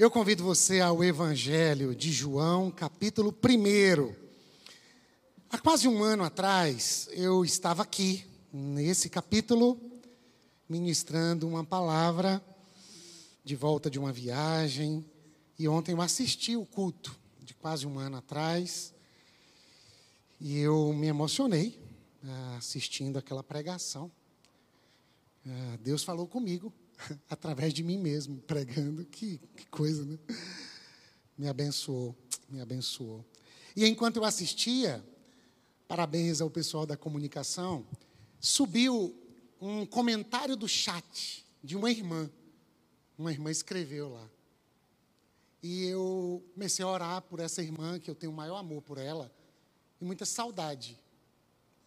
Eu convido você ao Evangelho de João, capítulo 1. Há quase um ano atrás, eu estava aqui, nesse capítulo, ministrando uma palavra de volta de uma viagem. E ontem eu assisti o culto de quase um ano atrás. E eu me emocionei ah, assistindo aquela pregação. Ah, Deus falou comigo através de mim mesmo, pregando. Que, que coisa, né? Me abençoou, me abençoou. E enquanto eu assistia, parabéns ao pessoal da comunicação, subiu um comentário do chat de uma irmã. Uma irmã escreveu lá. E eu comecei a orar por essa irmã, que eu tenho o maior amor por ela, e muita saudade.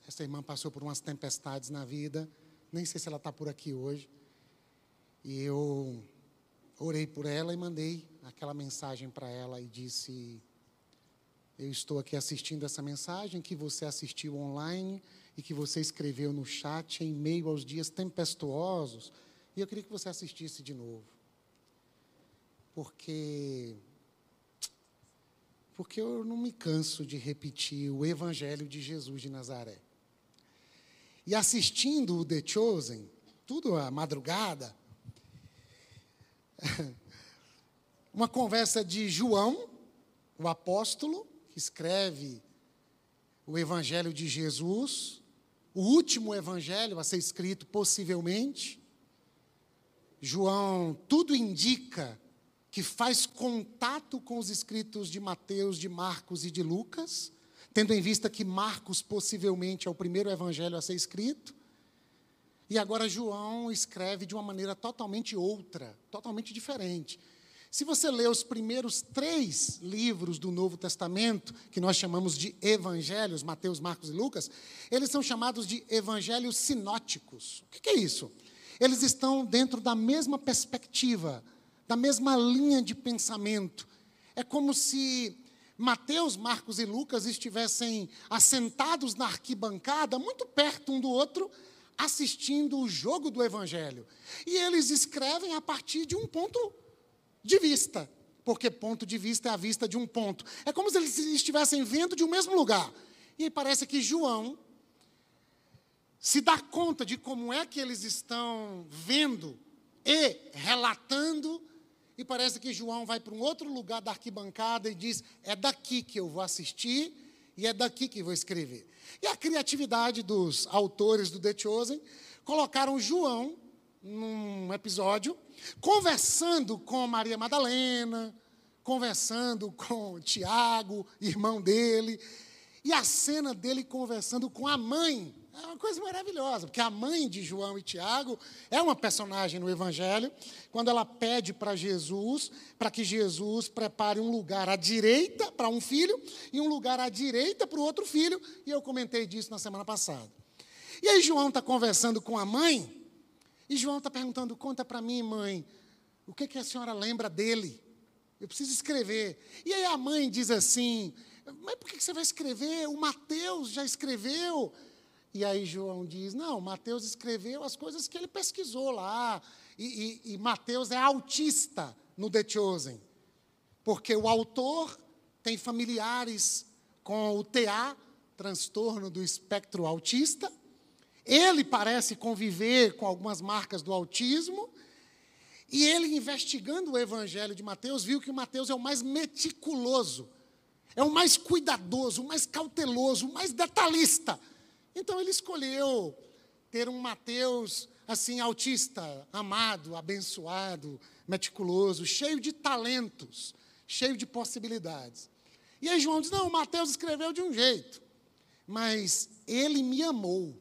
Essa irmã passou por umas tempestades na vida, nem sei se ela está por aqui hoje. E eu orei por ela e mandei aquela mensagem para ela e disse: Eu estou aqui assistindo essa mensagem que você assistiu online e que você escreveu no chat em meio aos dias tempestuosos. E eu queria que você assistisse de novo. Porque porque eu não me canso de repetir o evangelho de Jesus de Nazaré. E assistindo o The Chosen, tudo à madrugada, uma conversa de João, o apóstolo, que escreve o Evangelho de Jesus, o último Evangelho a ser escrito, possivelmente. João, tudo indica que faz contato com os escritos de Mateus, de Marcos e de Lucas, tendo em vista que Marcos possivelmente é o primeiro evangelho a ser escrito. E agora João escreve de uma maneira totalmente outra, totalmente diferente. Se você ler os primeiros três livros do Novo Testamento, que nós chamamos de evangelhos, Mateus, Marcos e Lucas, eles são chamados de evangelhos sinóticos. O que é isso? Eles estão dentro da mesma perspectiva, da mesma linha de pensamento. É como se Mateus, Marcos e Lucas estivessem assentados na arquibancada, muito perto um do outro, assistindo o jogo do Evangelho. E eles escrevem a partir de um ponto de vista, porque ponto de vista é a vista de um ponto. É como se eles estivessem vendo de um mesmo lugar. E parece que João se dá conta de como é que eles estão vendo e relatando, e parece que João vai para um outro lugar da arquibancada e diz: é daqui que eu vou assistir e é daqui que vou escrever. E a criatividade dos autores do The Chosen colocaram João num episódio, conversando com Maria Madalena, conversando com Tiago, irmão dele, e a cena dele conversando com a mãe é uma coisa maravilhosa, porque a mãe de João e Tiago é uma personagem no Evangelho, quando ela pede para Jesus, para que Jesus prepare um lugar à direita para um filho e um lugar à direita para o outro filho, e eu comentei disso na semana passada. E aí João está conversando com a mãe, e João está perguntando: conta para mim, mãe, o que, que a senhora lembra dele? Eu preciso escrever. E aí a mãe diz assim: mas por que você vai escrever? O Mateus já escreveu. E aí João diz: não, Mateus escreveu as coisas que ele pesquisou lá. E, e, e Mateus é autista no The Chosen, porque o autor tem familiares com o TA, transtorno do espectro autista. Ele parece conviver com algumas marcas do autismo. E ele, investigando o evangelho de Mateus, viu que o Mateus é o mais meticuloso, é o mais cuidadoso, o mais cauteloso, o mais detalhista então ele escolheu ter um Mateus assim autista, amado, abençoado, meticuloso, cheio de talentos, cheio de possibilidades. E aí João diz: "Não, Mateus escreveu de um jeito, mas ele me amou.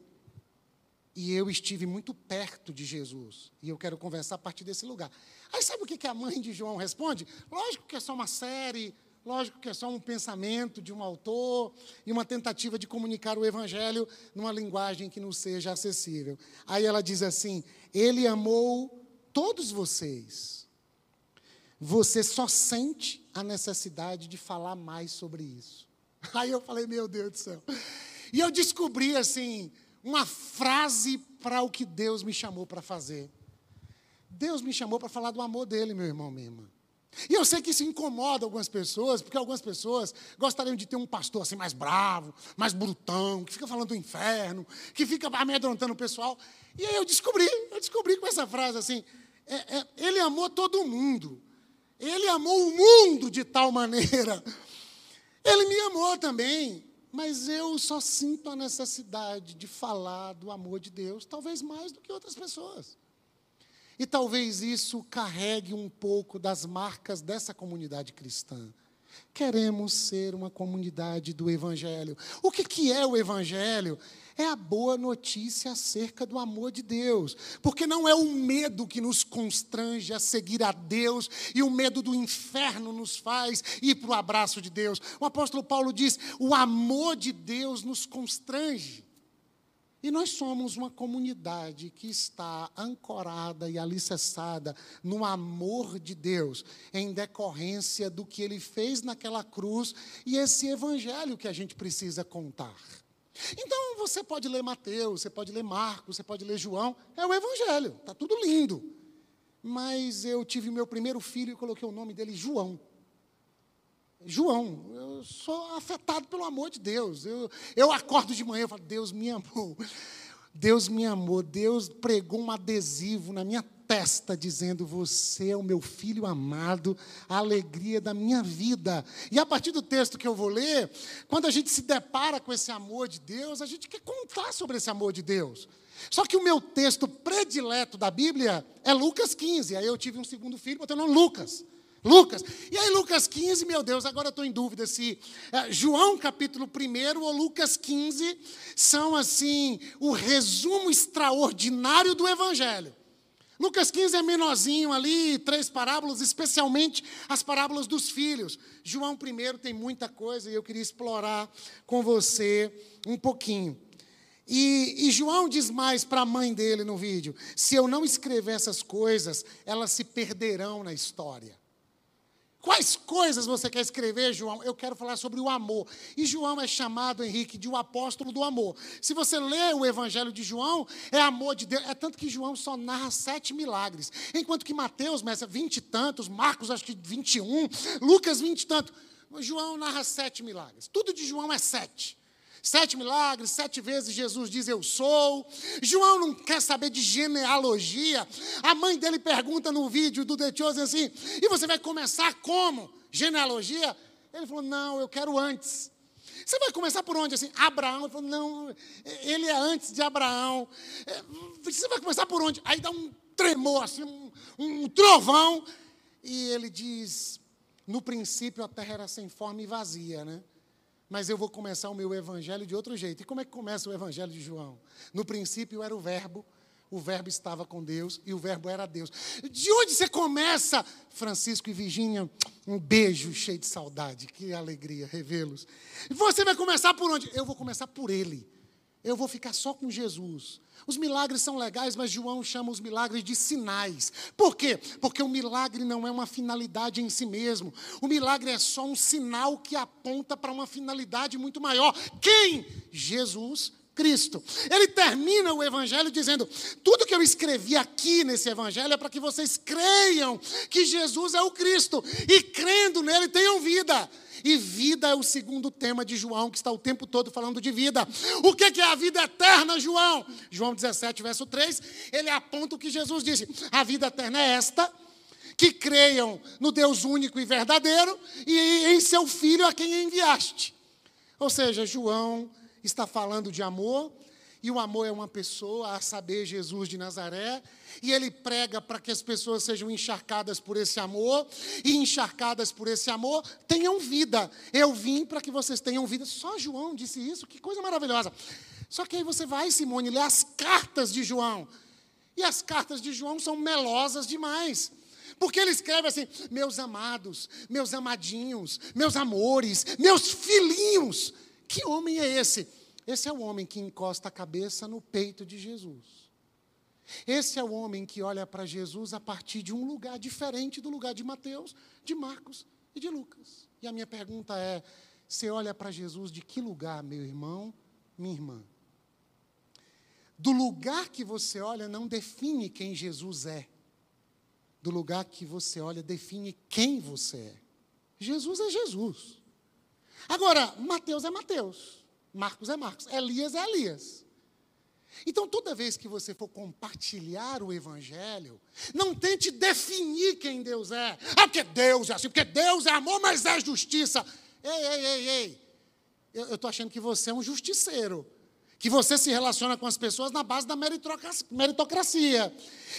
E eu estive muito perto de Jesus. E eu quero conversar a partir desse lugar. Aí sabe o que a mãe de João responde? Lógico que é só uma série, Lógico que é só um pensamento de um autor e uma tentativa de comunicar o evangelho numa linguagem que não seja acessível. Aí ela diz assim: Ele amou todos vocês. Você só sente a necessidade de falar mais sobre isso. Aí eu falei: Meu Deus do céu. E eu descobri assim uma frase para o que Deus me chamou para fazer. Deus me chamou para falar do amor dele, meu irmão, minha irmã. E eu sei que isso incomoda algumas pessoas, porque algumas pessoas gostariam de ter um pastor assim mais bravo, mais brutão, que fica falando do inferno, que fica amedrontando o pessoal. E aí eu descobri, eu descobri com essa frase assim, é, é, ele amou todo mundo. Ele amou o mundo de tal maneira. Ele me amou também, mas eu só sinto a necessidade de falar do amor de Deus, talvez mais do que outras pessoas. E talvez isso carregue um pouco das marcas dessa comunidade cristã. Queremos ser uma comunidade do Evangelho. O que, que é o Evangelho? É a boa notícia acerca do amor de Deus. Porque não é o medo que nos constrange a seguir a Deus e o medo do inferno nos faz ir para o abraço de Deus. O apóstolo Paulo diz: o amor de Deus nos constrange. E nós somos uma comunidade que está ancorada e alicerçada no amor de Deus, em decorrência do que ele fez naquela cruz e esse evangelho que a gente precisa contar. Então você pode ler Mateus, você pode ler Marcos, você pode ler João, é o evangelho, está tudo lindo. Mas eu tive meu primeiro filho e coloquei o nome dele João. João, eu sou afetado pelo amor de Deus. Eu, eu acordo de manhã e falo, Deus me amou. Deus me amou. Deus pregou um adesivo na minha testa dizendo: Você é o meu filho amado, a alegria da minha vida. E a partir do texto que eu vou ler, quando a gente se depara com esse amor de Deus, a gente quer contar sobre esse amor de Deus. Só que o meu texto predileto da Bíblia é Lucas 15. Aí eu tive um segundo filho, botei o nome Lucas. Lucas. E aí, Lucas 15, meu Deus, agora estou em dúvida se é, João capítulo 1 ou Lucas 15 são, assim, o resumo extraordinário do Evangelho. Lucas 15 é menorzinho ali, três parábolas, especialmente as parábolas dos filhos. João 1 tem muita coisa e eu queria explorar com você um pouquinho. E, e João diz mais para a mãe dele no vídeo: se eu não escrever essas coisas, elas se perderão na história. Quais coisas você quer escrever, João? Eu quero falar sobre o amor. E João é chamado, Henrique, de o um apóstolo do amor. Se você lê o Evangelho de João, é amor de Deus. É tanto que João só narra sete milagres. Enquanto que Mateus, mestre, vinte e tantos, Marcos, acho que vinte e um, Lucas, vinte e tantos. João narra sete milagres. Tudo de João é sete. Sete milagres, sete vezes Jesus diz eu sou. João não quer saber de genealogia. A mãe dele pergunta no vídeo do The Chosen assim: e você vai começar como? Genealogia? Ele falou: não, eu quero antes. Você vai começar por onde? Assim, Abraão. Ele falou: não, ele é antes de Abraão. É, você vai começar por onde? Aí dá um tremor, assim, um, um trovão. E ele diz: no princípio a terra era sem forma e vazia, né? Mas eu vou começar o meu evangelho de outro jeito. E como é que começa o evangelho de João? No princípio era o Verbo, o Verbo estava com Deus e o Verbo era Deus. De onde você começa? Francisco e Virgínia, um beijo cheio de saudade, que alegria revê-los. Você vai começar por onde? Eu vou começar por Ele. Eu vou ficar só com Jesus. Os milagres são legais, mas João chama os milagres de sinais. Por quê? Porque o milagre não é uma finalidade em si mesmo. O milagre é só um sinal que aponta para uma finalidade muito maior. Quem? Jesus Cristo. Ele termina o evangelho dizendo: tudo que eu escrevi aqui nesse evangelho é para que vocês creiam que Jesus é o Cristo e crendo nele tenham vida. E vida é o segundo tema de João, que está o tempo todo falando de vida. O que é a vida eterna, João? João 17, verso 3, ele aponta o que Jesus disse: a vida eterna é esta, que creiam no Deus único e verdadeiro e em seu Filho a quem enviaste. Ou seja, João está falando de amor, e o amor é uma pessoa, a saber, Jesus de Nazaré, e ele prega para que as pessoas sejam encharcadas por esse amor, e encharcadas por esse amor, tenham vida. Eu vim para que vocês tenham vida. Só João disse isso, que coisa maravilhosa. Só que aí você vai, Simone, ler as cartas de João. E as cartas de João são melosas demais. Porque ele escreve assim: meus amados, meus amadinhos, meus amores, meus filhinhos. Que homem é esse? Esse é o homem que encosta a cabeça no peito de Jesus. Esse é o homem que olha para Jesus a partir de um lugar diferente do lugar de Mateus, de Marcos e de Lucas. E a minha pergunta é: você olha para Jesus de que lugar, meu irmão, minha irmã? Do lugar que você olha não define quem Jesus é. do lugar que você olha, define quem você é. Jesus é Jesus. Agora, Mateus é Mateus, Marcos é Marcos, Elias é Elias. Então, toda vez que você for compartilhar o Evangelho, não tente definir quem Deus é. Ah, porque Deus é assim, porque Deus é amor, mas é justiça. Ei, ei, ei, ei. Eu estou achando que você é um justiceiro que você se relaciona com as pessoas na base da meritocracia,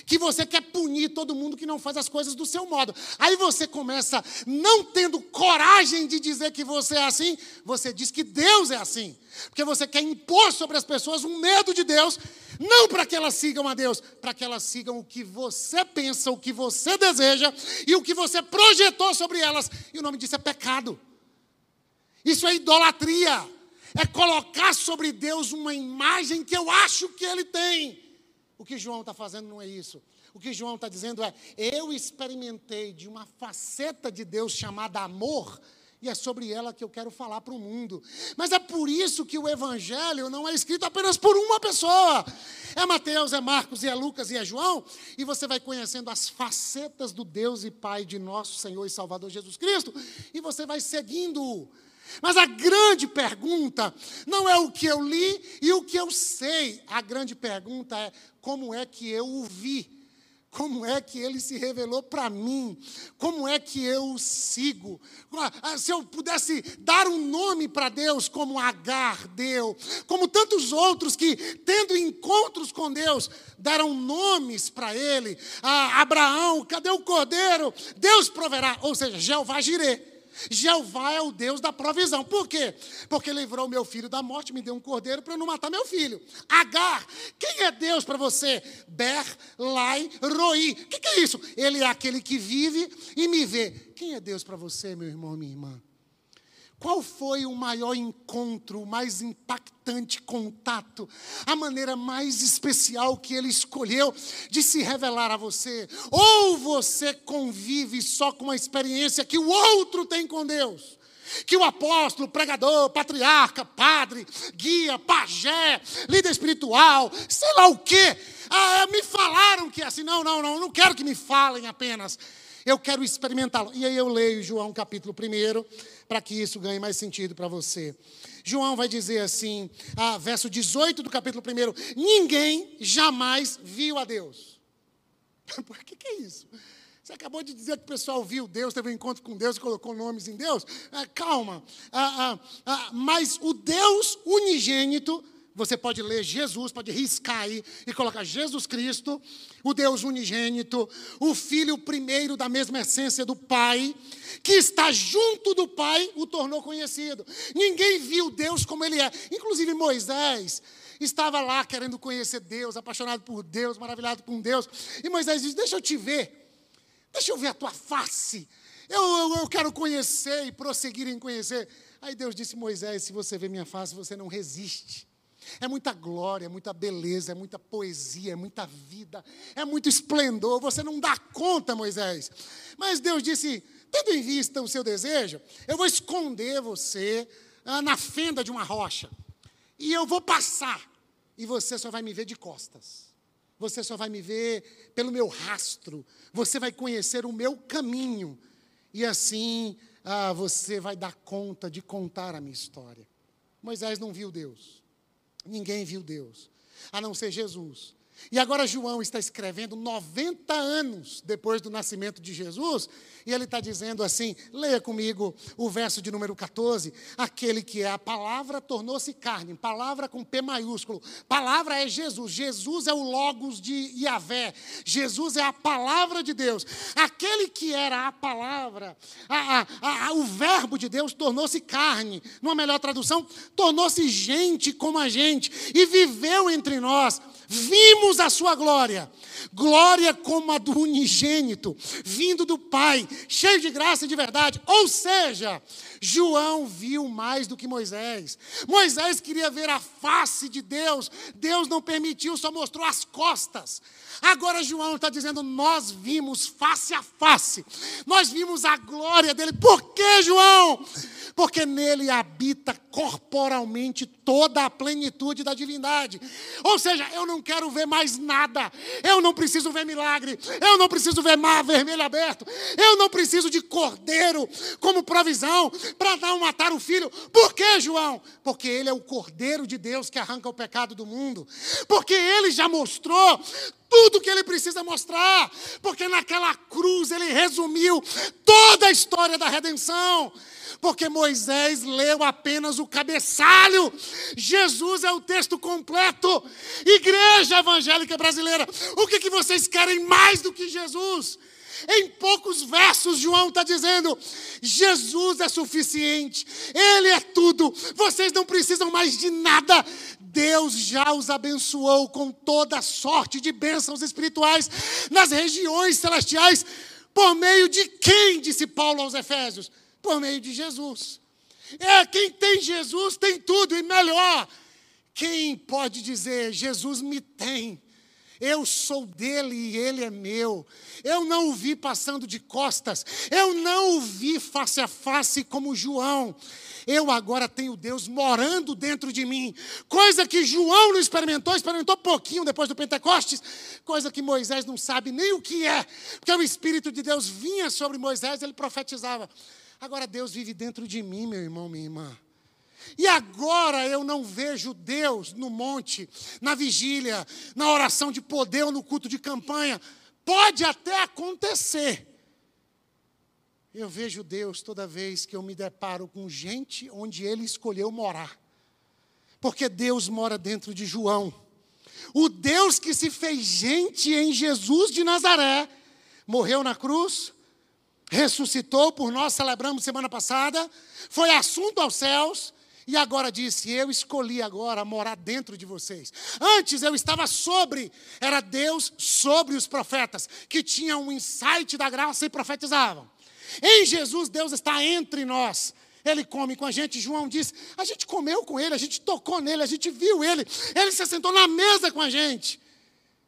que você quer punir todo mundo que não faz as coisas do seu modo. Aí você começa, não tendo coragem de dizer que você é assim, você diz que Deus é assim, porque você quer impor sobre as pessoas um medo de Deus, não para que elas sigam a Deus, para que elas sigam o que você pensa, o que você deseja e o que você projetou sobre elas, e o nome disso é pecado. Isso é idolatria é colocar sobre Deus uma imagem que eu acho que ele tem. O que João está fazendo não é isso. O que João está dizendo é: eu experimentei de uma faceta de Deus chamada amor, e é sobre ela que eu quero falar para o mundo. Mas é por isso que o Evangelho não é escrito apenas por uma pessoa. É Mateus, é Marcos, é Lucas e é João, e você vai conhecendo as facetas do Deus e Pai de nosso Senhor e Salvador Jesus Cristo, e você vai seguindo mas a grande pergunta não é o que eu li e o que eu sei. A grande pergunta é como é que eu o vi? Como é que ele se revelou para mim? Como é que eu o sigo? Ah, se eu pudesse dar um nome para Deus, como Agar deu, como tantos outros que, tendo encontros com Deus, deram nomes para ele. Ah, Abraão, cadê o cordeiro? Deus proverá. Ou seja, Jeová Jireh. Jeová é o Deus da provisão. Por quê? Porque livrou meu filho da morte, me deu um cordeiro para eu não matar meu filho. Agar, quem é Deus para você? Ber, Lai, Roi. O que, que é isso? Ele é aquele que vive e me vê. Quem é Deus para você, meu irmão, minha irmã? Qual foi o maior encontro, o mais impactante contato, a maneira mais especial que ele escolheu de se revelar a você? Ou você convive só com a experiência que o outro tem com Deus? que o apóstolo, pregador, patriarca, padre, guia, pajé, líder espiritual, sei lá o quê, ah, me falaram que é assim. Não, não, não, não quero que me falem apenas. Eu quero experimentá-lo. E aí eu leio João capítulo 1, para que isso ganhe mais sentido para você. João vai dizer assim, ah, verso 18 do capítulo 1: Ninguém jamais viu a Deus. Por que, que é isso? Você acabou de dizer que o pessoal viu Deus, teve um encontro com Deus e colocou nomes em Deus. Ah, calma. Ah, ah, ah mas o Deus unigênito você pode ler Jesus, pode riscar aí e colocar Jesus Cristo, o Deus unigênito, o Filho primeiro da mesma essência do Pai, que está junto do Pai, o tornou conhecido. Ninguém viu Deus como ele é, inclusive Moisés. Estava lá querendo conhecer Deus, apaixonado por Deus, maravilhado por Deus. E Moisés diz: Deixa eu te ver, deixa eu ver a tua face. Eu, eu, eu quero conhecer e prosseguir em conhecer. Aí Deus disse: Moisés, se você vê minha face, você não resiste. É muita glória, é muita beleza, é muita poesia, é muita vida, é muito esplendor. Você não dá conta, Moisés. Mas Deus disse: tendo em vista o seu desejo, eu vou esconder você ah, na fenda de uma rocha. E eu vou passar. E você só vai me ver de costas. Você só vai me ver pelo meu rastro. Você vai conhecer o meu caminho. E assim ah, você vai dar conta de contar a minha história. Moisés não viu Deus. Ninguém viu Deus, a não ser Jesus. E agora João está escrevendo 90 anos depois do nascimento de Jesus, e ele está dizendo assim: leia comigo o verso de número 14. Aquele que é a palavra tornou-se carne, palavra com P maiúsculo. Palavra é Jesus. Jesus é o Logos de Yahvé. Jesus é a palavra de Deus. Aquele que era a palavra, a, a, a, o Verbo de Deus tornou-se carne. Numa melhor tradução, tornou-se gente como a gente e viveu entre nós vimos a sua glória, glória como a do unigênito, vindo do Pai, cheio de graça e de verdade. Ou seja, João viu mais do que Moisés. Moisés queria ver a face de Deus, Deus não permitiu, só mostrou as costas. Agora João está dizendo: nós vimos face a face, nós vimos a glória dele. Por que, João? Porque nele habita corporalmente toda a plenitude da divindade. Ou seja, eu não quero ver mais nada. Eu não preciso ver milagre. Eu não preciso ver mar vermelho aberto. Eu não preciso de cordeiro como provisão para não matar o filho. Por que, João? Porque ele é o cordeiro de Deus que arranca o pecado do mundo. Porque ele já mostrou tudo que ele precisa mostrar, porque naquela cruz ele resumiu toda a história da redenção. Porque Moisés leu apenas o cabeçalho, Jesus é o texto completo. Igreja evangélica brasileira, o que, que vocês querem mais do que Jesus? Em poucos versos, João está dizendo: Jesus é suficiente, Ele é tudo, vocês não precisam mais de nada. Deus já os abençoou com toda sorte de bênçãos espirituais nas regiões celestiais. Por meio de quem, disse Paulo aos Efésios? Por meio de Jesus. É, quem tem Jesus tem tudo e melhor. Quem pode dizer, Jesus me tem? Eu sou dele e ele é meu. Eu não o vi passando de costas. Eu não o vi face a face como João. Eu agora tenho Deus morando dentro de mim. Coisa que João não experimentou, experimentou pouquinho depois do Pentecostes. Coisa que Moisés não sabe nem o que é. Porque o Espírito de Deus vinha sobre Moisés, ele profetizava. Agora Deus vive dentro de mim, meu irmão, minha irmã. E agora eu não vejo Deus no monte, na vigília, na oração de poder ou no culto de campanha. Pode até acontecer. Eu vejo Deus toda vez que eu me deparo com gente onde Ele escolheu morar. Porque Deus mora dentro de João. O Deus que se fez gente em Jesus de Nazaré, morreu na cruz, ressuscitou por nós, celebramos semana passada, foi assunto aos céus, e agora disse: Eu escolhi agora morar dentro de vocês. Antes eu estava sobre, era Deus sobre os profetas, que tinham um insight da graça e profetizavam. Em Jesus, Deus está entre nós. Ele come com a gente. João disse: A gente comeu com ele, a gente tocou nele, a gente viu ele. Ele se sentou na mesa com a gente.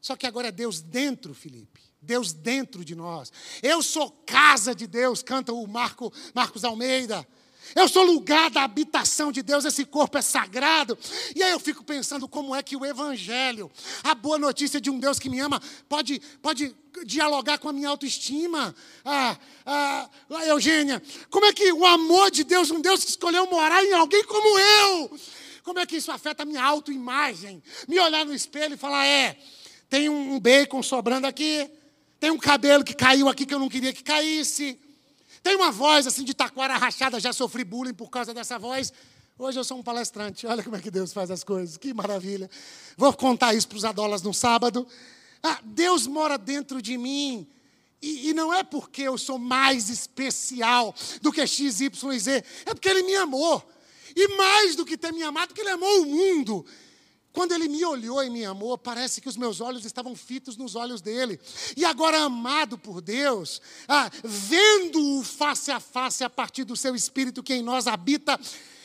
Só que agora é Deus dentro, Felipe. Deus dentro de nós. Eu sou casa de Deus, canta o Marco, Marcos Almeida. Eu sou lugar da habitação de Deus, esse corpo é sagrado. E aí eu fico pensando como é que o Evangelho, a boa notícia de um Deus que me ama, pode, pode dialogar com a minha autoestima. Ah, ah, Eugênia, como é que o amor de Deus, um Deus que escolheu morar em alguém como eu, como é que isso afeta a minha autoimagem? Me olhar no espelho e falar: é, tem um bacon sobrando aqui, tem um cabelo que caiu aqui que eu não queria que caísse. Tem uma voz assim de taquara rachada, já sofri bullying por causa dessa voz. Hoje eu sou um palestrante, olha como é que Deus faz as coisas, que maravilha. Vou contar isso para os adolas no sábado. Ah, Deus mora dentro de mim. E, e, não é porque eu sou mais especial do que X, Y, Z, é porque Ele me amou. E mais do que ter me amado, porque Ele amou o mundo. Quando ele me olhou e me amou, parece que os meus olhos estavam fitos nos olhos dele. E agora, amado por Deus, ah, vendo-o face a face a partir do seu espírito que em nós habita,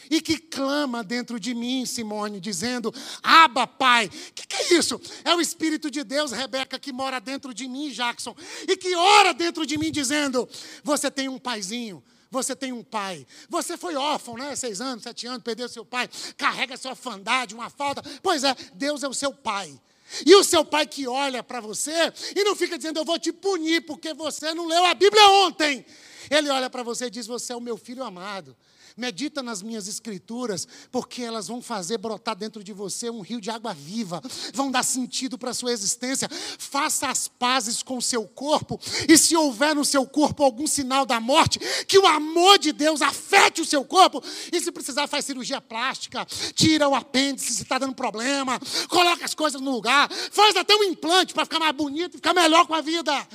e que clama dentro de mim, Simone, dizendo: Aba, Pai. O que, que, é isso? É o Espírito de Deus, Rebeca, que mora dentro de mim, Jackson, e que ora dentro de mim, dizendo: Você tem um paizinho, você tem um pai. Você foi órfão, né? Seis anos, sete anos, perdeu seu pai, carrega sua orfandade, uma falta. Pois é, Deus é o seu pai. E o seu pai que olha para você e não fica dizendo, eu vou te punir porque você não leu a Bíblia ontem. Ele olha para você e diz, você é o meu filho amado. Medita nas minhas escrituras, porque elas vão fazer brotar dentro de você um rio de água viva, vão dar sentido para a sua existência. Faça as pazes com o seu corpo, e se houver no seu corpo algum sinal da morte, que o amor de Deus afete o seu corpo, e se precisar, faz cirurgia plástica, tira o apêndice se está dando problema, coloca as coisas no lugar, faz até um implante para ficar mais bonito, ficar melhor com a vida.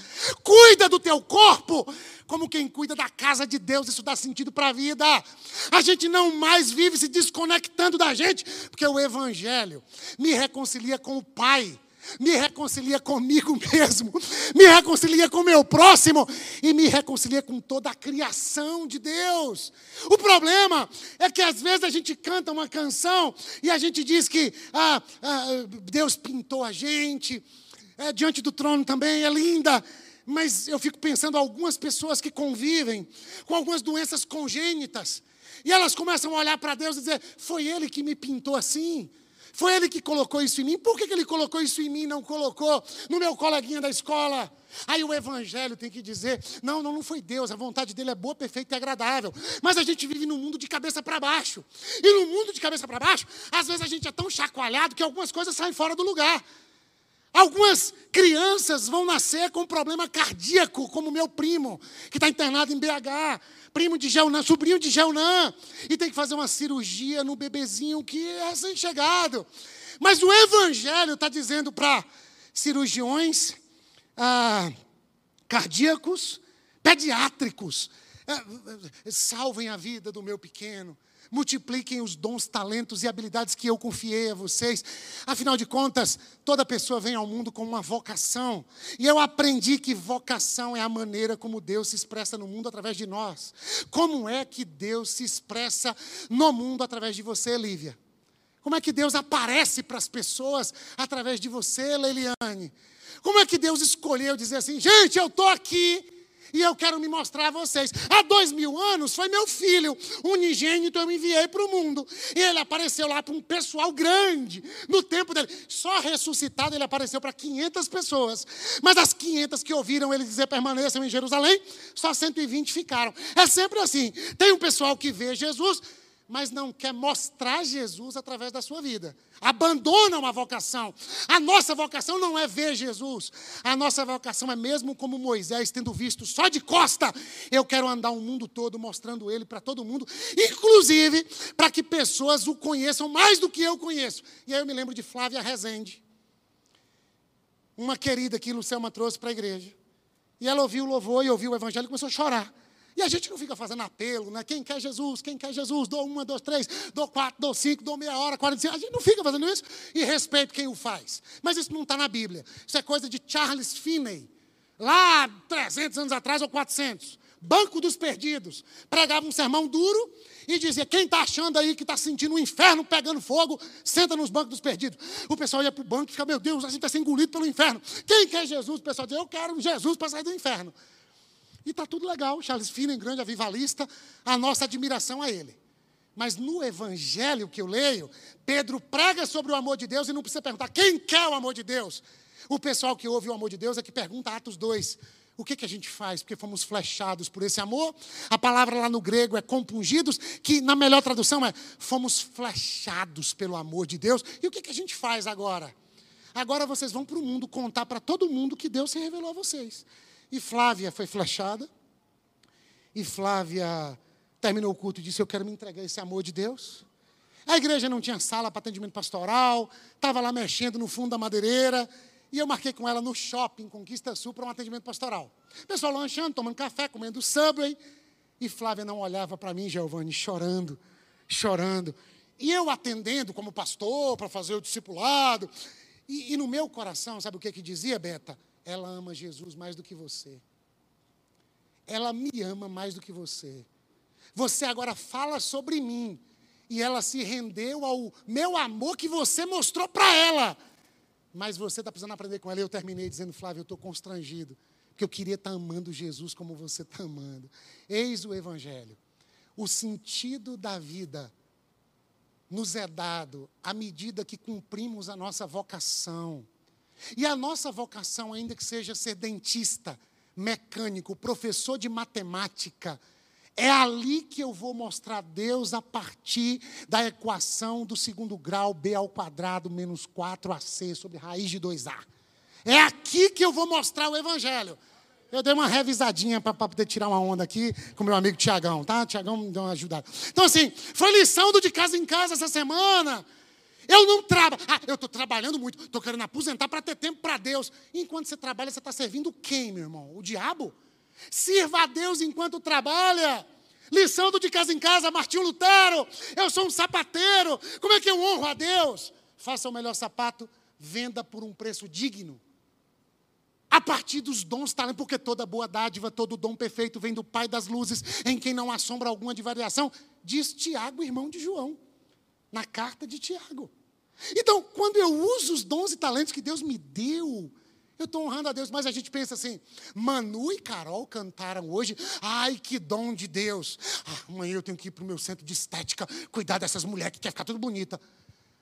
Cuida do teu corpo como quem cuida da casa de Deus, isso dá sentido para a vida. A gente não mais vive se desconectando da gente, porque o Evangelho me reconcilia com o Pai me reconcilia comigo mesmo, me reconcilia com o meu próximo e me reconcilia com toda a criação de Deus. O problema é que às vezes a gente canta uma canção e a gente diz que ah, ah, Deus pintou a gente, é, diante do trono também é linda, mas eu fico pensando algumas pessoas que convivem com algumas doenças congênitas. E elas começam a olhar para Deus e dizer: Foi Ele que me pintou assim. Foi ele que colocou isso em mim. Por que, que ele colocou isso em mim e não colocou no meu coleguinha da escola? Aí o evangelho tem que dizer: não, não, não foi Deus, a vontade dele é boa, perfeita e agradável. Mas a gente vive num mundo de cabeça para baixo. E no mundo de cabeça para baixo, às vezes a gente é tão chacoalhado que algumas coisas saem fora do lugar. Algumas crianças vão nascer com problema cardíaco, como meu primo, que está internado em BH, primo de Geunã, sobrinho de Geunã, e tem que fazer uma cirurgia no bebezinho que é recém-chegado. Mas o Evangelho está dizendo para cirurgiões ah, cardíacos, pediátricos, ah, salvem a vida do meu pequeno, multipliquem os dons, talentos e habilidades que eu confiei a vocês. Afinal de contas, toda pessoa vem ao mundo com uma vocação. E eu aprendi que vocação é a maneira como Deus se expressa no mundo através de nós. Como é que Deus se expressa no mundo através de você, Lívia? Como é que Deus aparece para as pessoas através de você, Leiliane? Como é que Deus escolheu dizer assim, gente, eu estou aqui e eu quero me mostrar a vocês. Há dois mil anos foi meu filho, unigênito, eu enviei para o mundo. E ele apareceu lá para um pessoal grande, no tempo dele. Só ressuscitado ele apareceu para 500 pessoas. Mas as 500 que ouviram ele dizer permaneçam em Jerusalém, só 120 ficaram. É sempre assim. Tem um pessoal que vê Jesus mas não quer mostrar Jesus através da sua vida. Abandona uma vocação. A nossa vocação não é ver Jesus. A nossa vocação é mesmo como Moisés, tendo visto só de costa. Eu quero andar o mundo todo mostrando ele para todo mundo, inclusive para que pessoas o conheçam mais do que eu conheço. E aí eu me lembro de Flávia Rezende, uma querida que Lucelma trouxe para a igreja. E ela ouviu o louvor e ouviu o evangelho e começou a chorar. E a gente não fica fazendo apelo, né? Quem quer Jesus? Quem quer Jesus? Dou uma, dou três, dou quatro, dou cinco, dou meia hora, quarenta e cinco. A gente não fica fazendo isso e respeito quem o faz. Mas isso não está na Bíblia. Isso é coisa de Charles Finney. Lá 300 anos atrás ou 400. Banco dos perdidos. Pregava um sermão duro e dizia: quem está achando aí que está sentindo o inferno pegando fogo, senta nos bancos dos perdidos. O pessoal ia para o banco e fica: meu Deus, a gente está sendo engolido pelo inferno. Quem quer Jesus? O pessoal dizia: eu quero Jesus para sair do inferno. E está tudo legal. Charles Finney, grande avivalista, a nossa admiração a ele. Mas no evangelho que eu leio, Pedro prega sobre o amor de Deus e não precisa perguntar quem quer o amor de Deus. O pessoal que ouve o amor de Deus é que pergunta Atos 2. O que, que a gente faz? Porque fomos flechados por esse amor. A palavra lá no grego é compungidos, que na melhor tradução é fomos flechados pelo amor de Deus. E o que, que a gente faz agora? Agora vocês vão para o mundo contar para todo mundo que Deus se revelou a vocês. E Flávia foi flechada. E Flávia terminou o culto e disse: Eu quero me entregar a esse amor de Deus. A igreja não tinha sala para atendimento pastoral, estava lá mexendo no fundo da madeireira. E eu marquei com ela no shopping Conquista Sul para um atendimento pastoral. Pessoal lanchando, tomando café, comendo subway. E Flávia não olhava para mim, Giovanni, chorando, chorando. E eu atendendo como pastor para fazer o discipulado. E, e, no meu coração, sabe o que, que dizia, Beta? Ela ama Jesus mais do que você. Ela me ama mais do que você. Você agora fala sobre mim. E ela se rendeu ao meu amor que você mostrou para ela. Mas você está precisando aprender com ela. E eu terminei dizendo, Flávio, eu estou constrangido. Porque eu queria estar tá amando Jesus como você está amando. Eis o Evangelho. O sentido da vida nos é dado à medida que cumprimos a nossa vocação. E a nossa vocação, ainda que seja ser dentista, mecânico, professor de matemática, é ali que eu vou mostrar Deus a partir da equação do segundo grau, B ao quadrado menos 4AC sobre raiz de 2A. É aqui que eu vou mostrar o Evangelho. Eu dei uma revisadinha para poder tirar uma onda aqui com meu amigo Tiagão, tá? Tiagão me deu uma ajudada. Então, assim, foi lição do de casa em casa essa semana. Eu não trabalho. Ah, eu estou trabalhando muito, estou querendo aposentar para ter tempo para Deus. Enquanto você trabalha, você está servindo quem, meu irmão? O diabo? Sirva a Deus enquanto trabalha. Lição do de casa em casa, Martinho Lutero. Eu sou um sapateiro. Como é que eu honro a Deus? Faça o melhor sapato, venda por um preço digno. A partir dos dons, talentos, porque toda boa dádiva, todo dom perfeito vem do Pai das luzes, em quem não há sombra alguma de variação, diz Tiago, irmão de João, na carta de Tiago. Então, quando eu uso os dons e talentos que Deus me deu, eu estou honrando a Deus, mas a gente pensa assim: Manu e Carol cantaram hoje, ai que dom de Deus. Ah, amanhã eu tenho que ir para o meu centro de estética, cuidar dessas mulheres que querem ficar tudo bonita.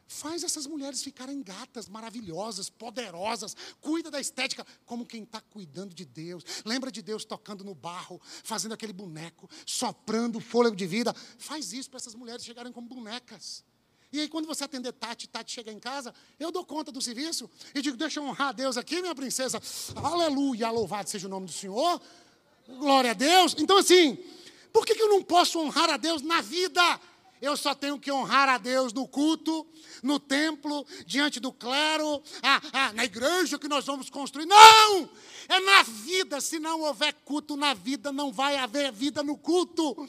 Faz essas mulheres ficarem gatas, maravilhosas, poderosas. Cuida da estética, como quem está cuidando de Deus. Lembra de Deus tocando no barro, fazendo aquele boneco, soprando fôlego de vida. Faz isso para essas mulheres chegarem como bonecas. E aí, quando você atender Tati, Tati chega em casa, eu dou conta do serviço e digo: Deixa eu honrar a Deus aqui, minha princesa. Aleluia, louvado seja o nome do Senhor. Glória a Deus. Então, assim, por que, eu não posso honrar a Deus na vida? Eu só tenho que honrar a Deus no culto, no templo, diante do clero, ah, ah, na igreja que nós vamos construir. Não! É na vida. Se não houver culto na vida, não vai haver vida no culto.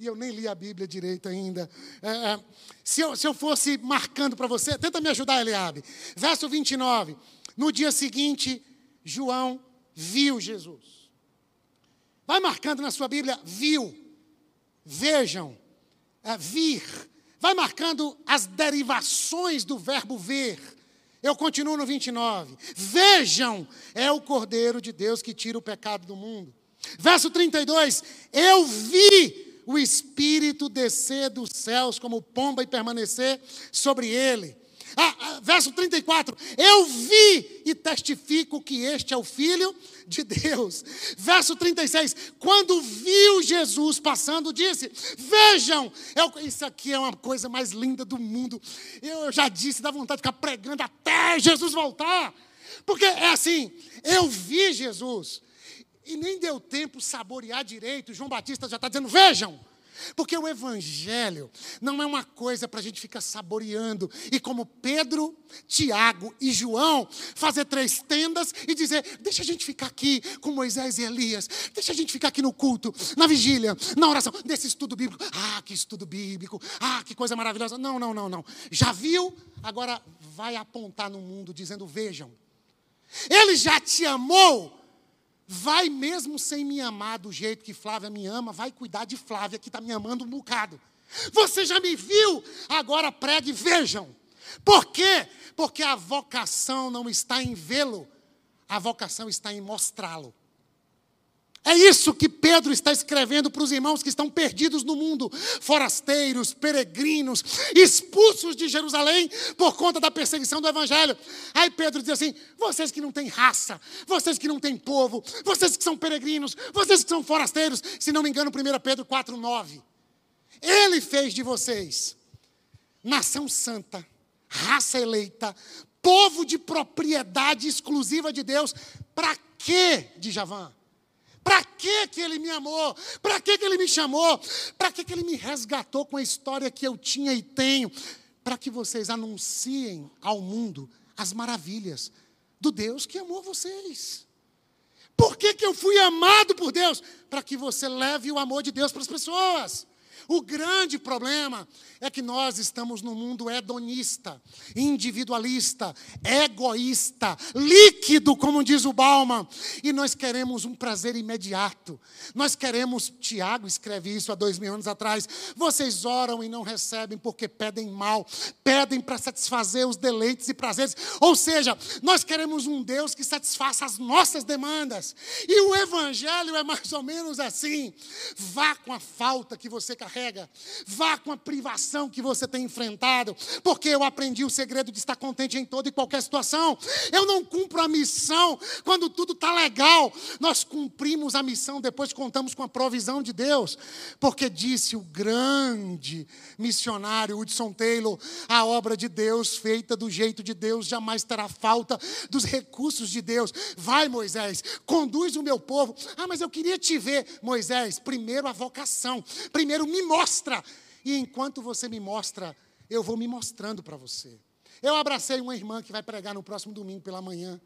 E eu nem li a Bíblia direito ainda. É, é se, eu, se eu fosse marcando para você, tenta me ajudar, Eliabe. Verso 29. No dia seguinte, João viu Jesus. Vai marcando na sua Bíblia, viu. Vejam é, vir. Vai marcando as derivações do verbo ver. Eu continuo no 29. Vejam, é o Cordeiro de Deus que tira o pecado do mundo. Verso 32. Eu vi o Espírito descer dos céus como pomba e permanecer sobre ele. Ah, ah, verso 34. Eu vi e testifico que este é o Filho de Deus. Verso 36. Quando viu Jesus passando, disse: Vejam, eu, isso aqui é uma coisa mais linda do mundo. Eu já disse, dá vontade de ficar pregando até Jesus voltar. Porque é assim: eu vi Jesus. E nem deu tempo saborear direito. João Batista já está dizendo: Vejam. Porque o Evangelho não é uma coisa para a gente ficar saboreando e, como Pedro, Tiago e João, fazer três tendas e dizer: deixa a gente ficar aqui com Moisés e Elias, deixa a gente ficar aqui no culto, na vigília, na oração, desse estudo bíblico. Ah, que estudo bíblico, ah, que coisa maravilhosa. Não, não, não, não. Já viu? Agora vai apontar no mundo dizendo: vejam. Ele já te amou vai mesmo sem me amar do jeito que Flávia me ama, vai cuidar de Flávia que está me amando um bocado. Você já me viu, agora pregue, vejam. Por quê? Porque a vocação não está em vê-lo, a vocação está em mostrá-lo. É isso que Pedro está escrevendo para os irmãos que estão perdidos no mundo, forasteiros, peregrinos, expulsos de Jerusalém por conta da perseguição do Evangelho. Aí Pedro diz assim: vocês que não têm raça, vocês que não têm povo, vocês que são peregrinos, vocês que são forasteiros, se não me engano, 1 Pedro 4,9. Ele fez de vocês nação santa, raça eleita, povo de propriedade exclusiva de Deus. Para quê, de Javã? Para que que ele me amou? Para que que ele me chamou? Para que que ele me resgatou com a história que eu tinha e tenho? Para que vocês anunciem ao mundo as maravilhas do Deus que amou vocês. Por que, que eu fui amado por Deus? Para que você leve o amor de Deus para as pessoas. O grande problema é que nós estamos num mundo hedonista, individualista, egoísta, líquido, como diz o Bauman, e nós queremos um prazer imediato. Nós queremos, Tiago escreve isso há dois mil anos atrás, vocês oram e não recebem porque pedem mal, pedem para satisfazer os deleites e prazeres. Ou seja, nós queremos um Deus que satisfaça as nossas demandas. E o Evangelho é mais ou menos assim: vá com a falta que você carrega Vá com a privação que você tem enfrentado, porque eu aprendi o segredo de estar contente em toda e qualquer situação. Eu não cumpro a missão quando tudo está legal. Nós cumprimos a missão depois contamos com a provisão de Deus, porque disse o grande missionário Hudson Taylor: a obra de Deus feita do jeito de Deus jamais terá falta dos recursos de Deus. Vai, Moisés, conduz o meu povo. Ah, mas eu queria te ver, Moisés. Primeiro a vocação, primeiro me mostra. E enquanto você me mostra, eu vou me mostrando para você. Eu abracei uma irmã que vai pregar no próximo domingo pela manhã.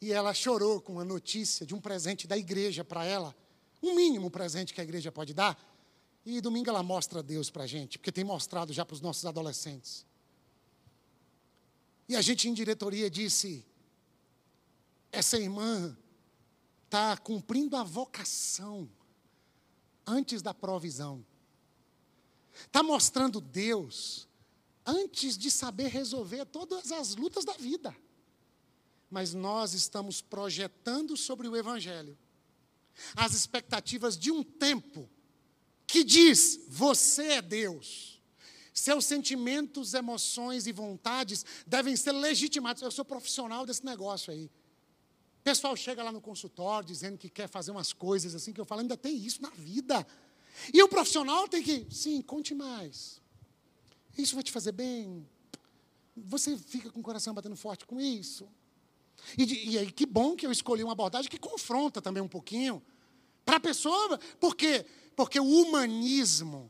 E ela chorou com a notícia de um presente da igreja para ela. Um mínimo presente que a igreja pode dar. E domingo ela mostra Deus para a gente, porque tem mostrado já para os nossos adolescentes. E a gente em diretoria disse: essa irmã está cumprindo a vocação antes da provisão. Está mostrando Deus antes de saber resolver todas as lutas da vida. Mas nós estamos projetando sobre o Evangelho as expectativas de um tempo que diz: Você é Deus. Seus sentimentos, emoções e vontades devem ser legitimados. Eu sou profissional desse negócio aí. Pessoal chega lá no consultório dizendo que quer fazer umas coisas assim, que eu falo, ainda tem isso na vida. E o profissional tem que, sim, conte mais. Isso vai te fazer bem. Você fica com o coração batendo forte com isso. E, e aí, que bom que eu escolhi uma abordagem que confronta também um pouquinho. Para a pessoa, por quê? Porque o humanismo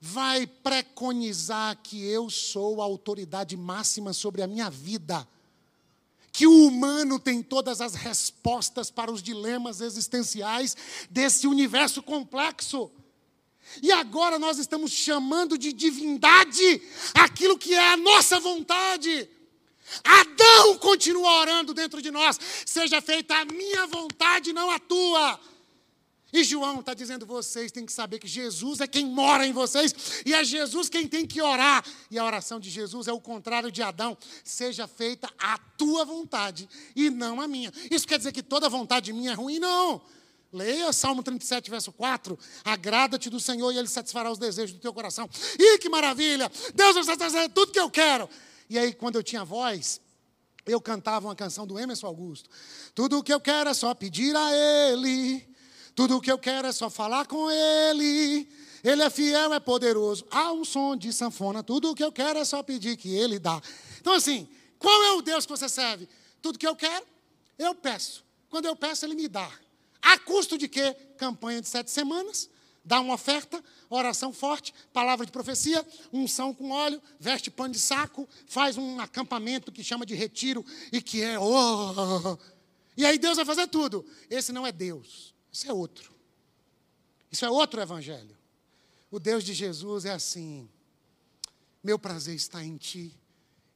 vai preconizar que eu sou a autoridade máxima sobre a minha vida. Que o humano tem todas as respostas para os dilemas existenciais desse universo complexo. E agora nós estamos chamando de divindade aquilo que é a nossa vontade. Adão continua orando dentro de nós: seja feita a minha vontade, não a tua. E João está dizendo: vocês têm que saber que Jesus é quem mora em vocês, e é Jesus quem tem que orar. E a oração de Jesus é o contrário de Adão: seja feita a tua vontade e não a minha. Isso quer dizer que toda vontade minha é ruim? Não. Leia Salmo 37, verso 4. Agrada-te do Senhor e Ele satisfará os desejos do teu coração. Ih, que maravilha! Deus vai satisfazer tudo que eu quero. E aí, quando eu tinha voz, eu cantava uma canção do Emerson Augusto. Tudo o que eu quero é só pedir a Ele tudo o que eu quero é só falar com Ele. Ele é fiel, é poderoso. Um som de sanfona. Tudo o que eu quero é só pedir que Ele dá. Então, assim, qual é o Deus que você serve? Tudo que eu quero, eu peço. Quando eu peço, Ele me dá. A custo de quê? Campanha de sete semanas, dá uma oferta, oração forte, palavra de profecia, unção com óleo, veste pano de saco, faz um acampamento que chama de retiro e que é. Oh, e aí Deus vai fazer tudo. Esse não é Deus. Isso é outro. Isso é outro evangelho. O Deus de Jesus é assim: meu prazer está em ti,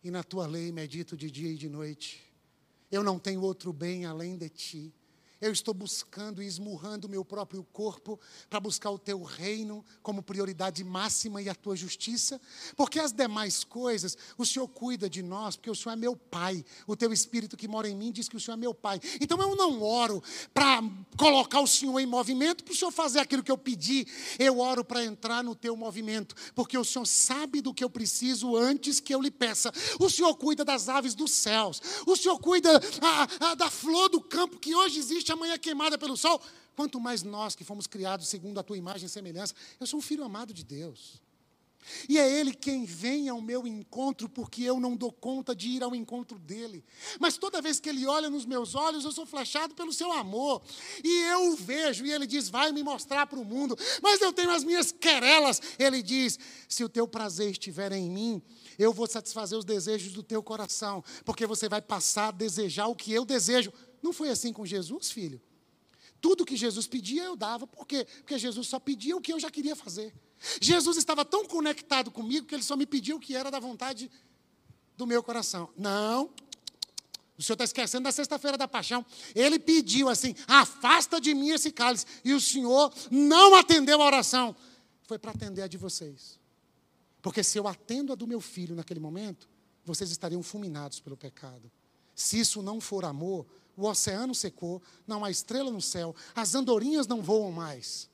e na tua lei medito de dia e de noite. Eu não tenho outro bem além de ti. Eu estou buscando e esmurrando o meu próprio corpo para buscar o teu reino como prioridade máxima e a tua justiça, porque as demais coisas, o Senhor cuida de nós, porque o Senhor é meu Pai. O teu Espírito que mora em mim diz que o Senhor é meu Pai. Então eu não oro para colocar o Senhor em movimento, para o Senhor fazer aquilo que eu pedi. Eu oro para entrar no teu movimento, porque o Senhor sabe do que eu preciso antes que eu lhe peça. O Senhor cuida das aves dos céus, o Senhor cuida a, a, da flor do campo que hoje existe amanhã queimada pelo sol, quanto mais nós que fomos criados segundo a tua imagem e semelhança. Eu sou um filho amado de Deus. E é Ele quem vem ao meu encontro, porque eu não dou conta de ir ao encontro dele. Mas toda vez que Ele olha nos meus olhos, eu sou flechado pelo seu amor. E eu o vejo, e Ele diz: Vai me mostrar para o mundo. Mas eu tenho as minhas querelas. Ele diz: Se o teu prazer estiver em mim, eu vou satisfazer os desejos do teu coração, porque você vai passar a desejar o que eu desejo. Não foi assim com Jesus, filho? Tudo que Jesus pedia, eu dava. Por quê? Porque Jesus só pedia o que eu já queria fazer. Jesus estava tão conectado comigo que ele só me pediu o que era da vontade do meu coração. Não, o senhor está esquecendo da sexta-feira da paixão. Ele pediu assim: afasta de mim esse cálice. E o senhor não atendeu a oração. Foi para atender a de vocês. Porque se eu atendo a do meu filho naquele momento, vocês estariam fulminados pelo pecado. Se isso não for amor, o oceano secou, não há estrela no céu, as andorinhas não voam mais.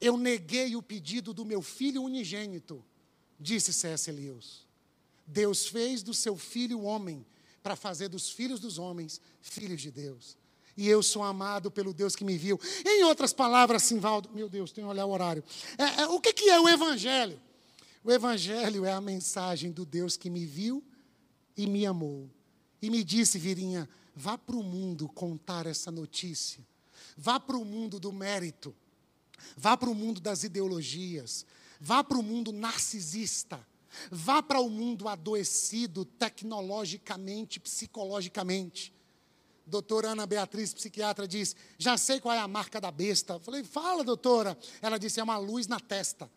Eu neguei o pedido do meu filho unigênito, disse C.S. Lewis. Deus fez do seu filho homem para fazer dos filhos dos homens filhos de Deus. E eu sou amado pelo Deus que me viu. Em outras palavras, Simvaldo, meu Deus, tenho que olhar o horário. É, é, o que, que é o Evangelho? O Evangelho é a mensagem do Deus que me viu e me amou. E me disse, Virinha, Vá para o mundo contar essa notícia. Vá para o mundo do mérito. Vá para o mundo das ideologias. Vá para o mundo narcisista. Vá para o mundo adoecido tecnologicamente, psicologicamente. Doutora Ana Beatriz, psiquiatra, diz: Já sei qual é a marca da besta. Falei: Fala, doutora. Ela disse: É uma luz na testa.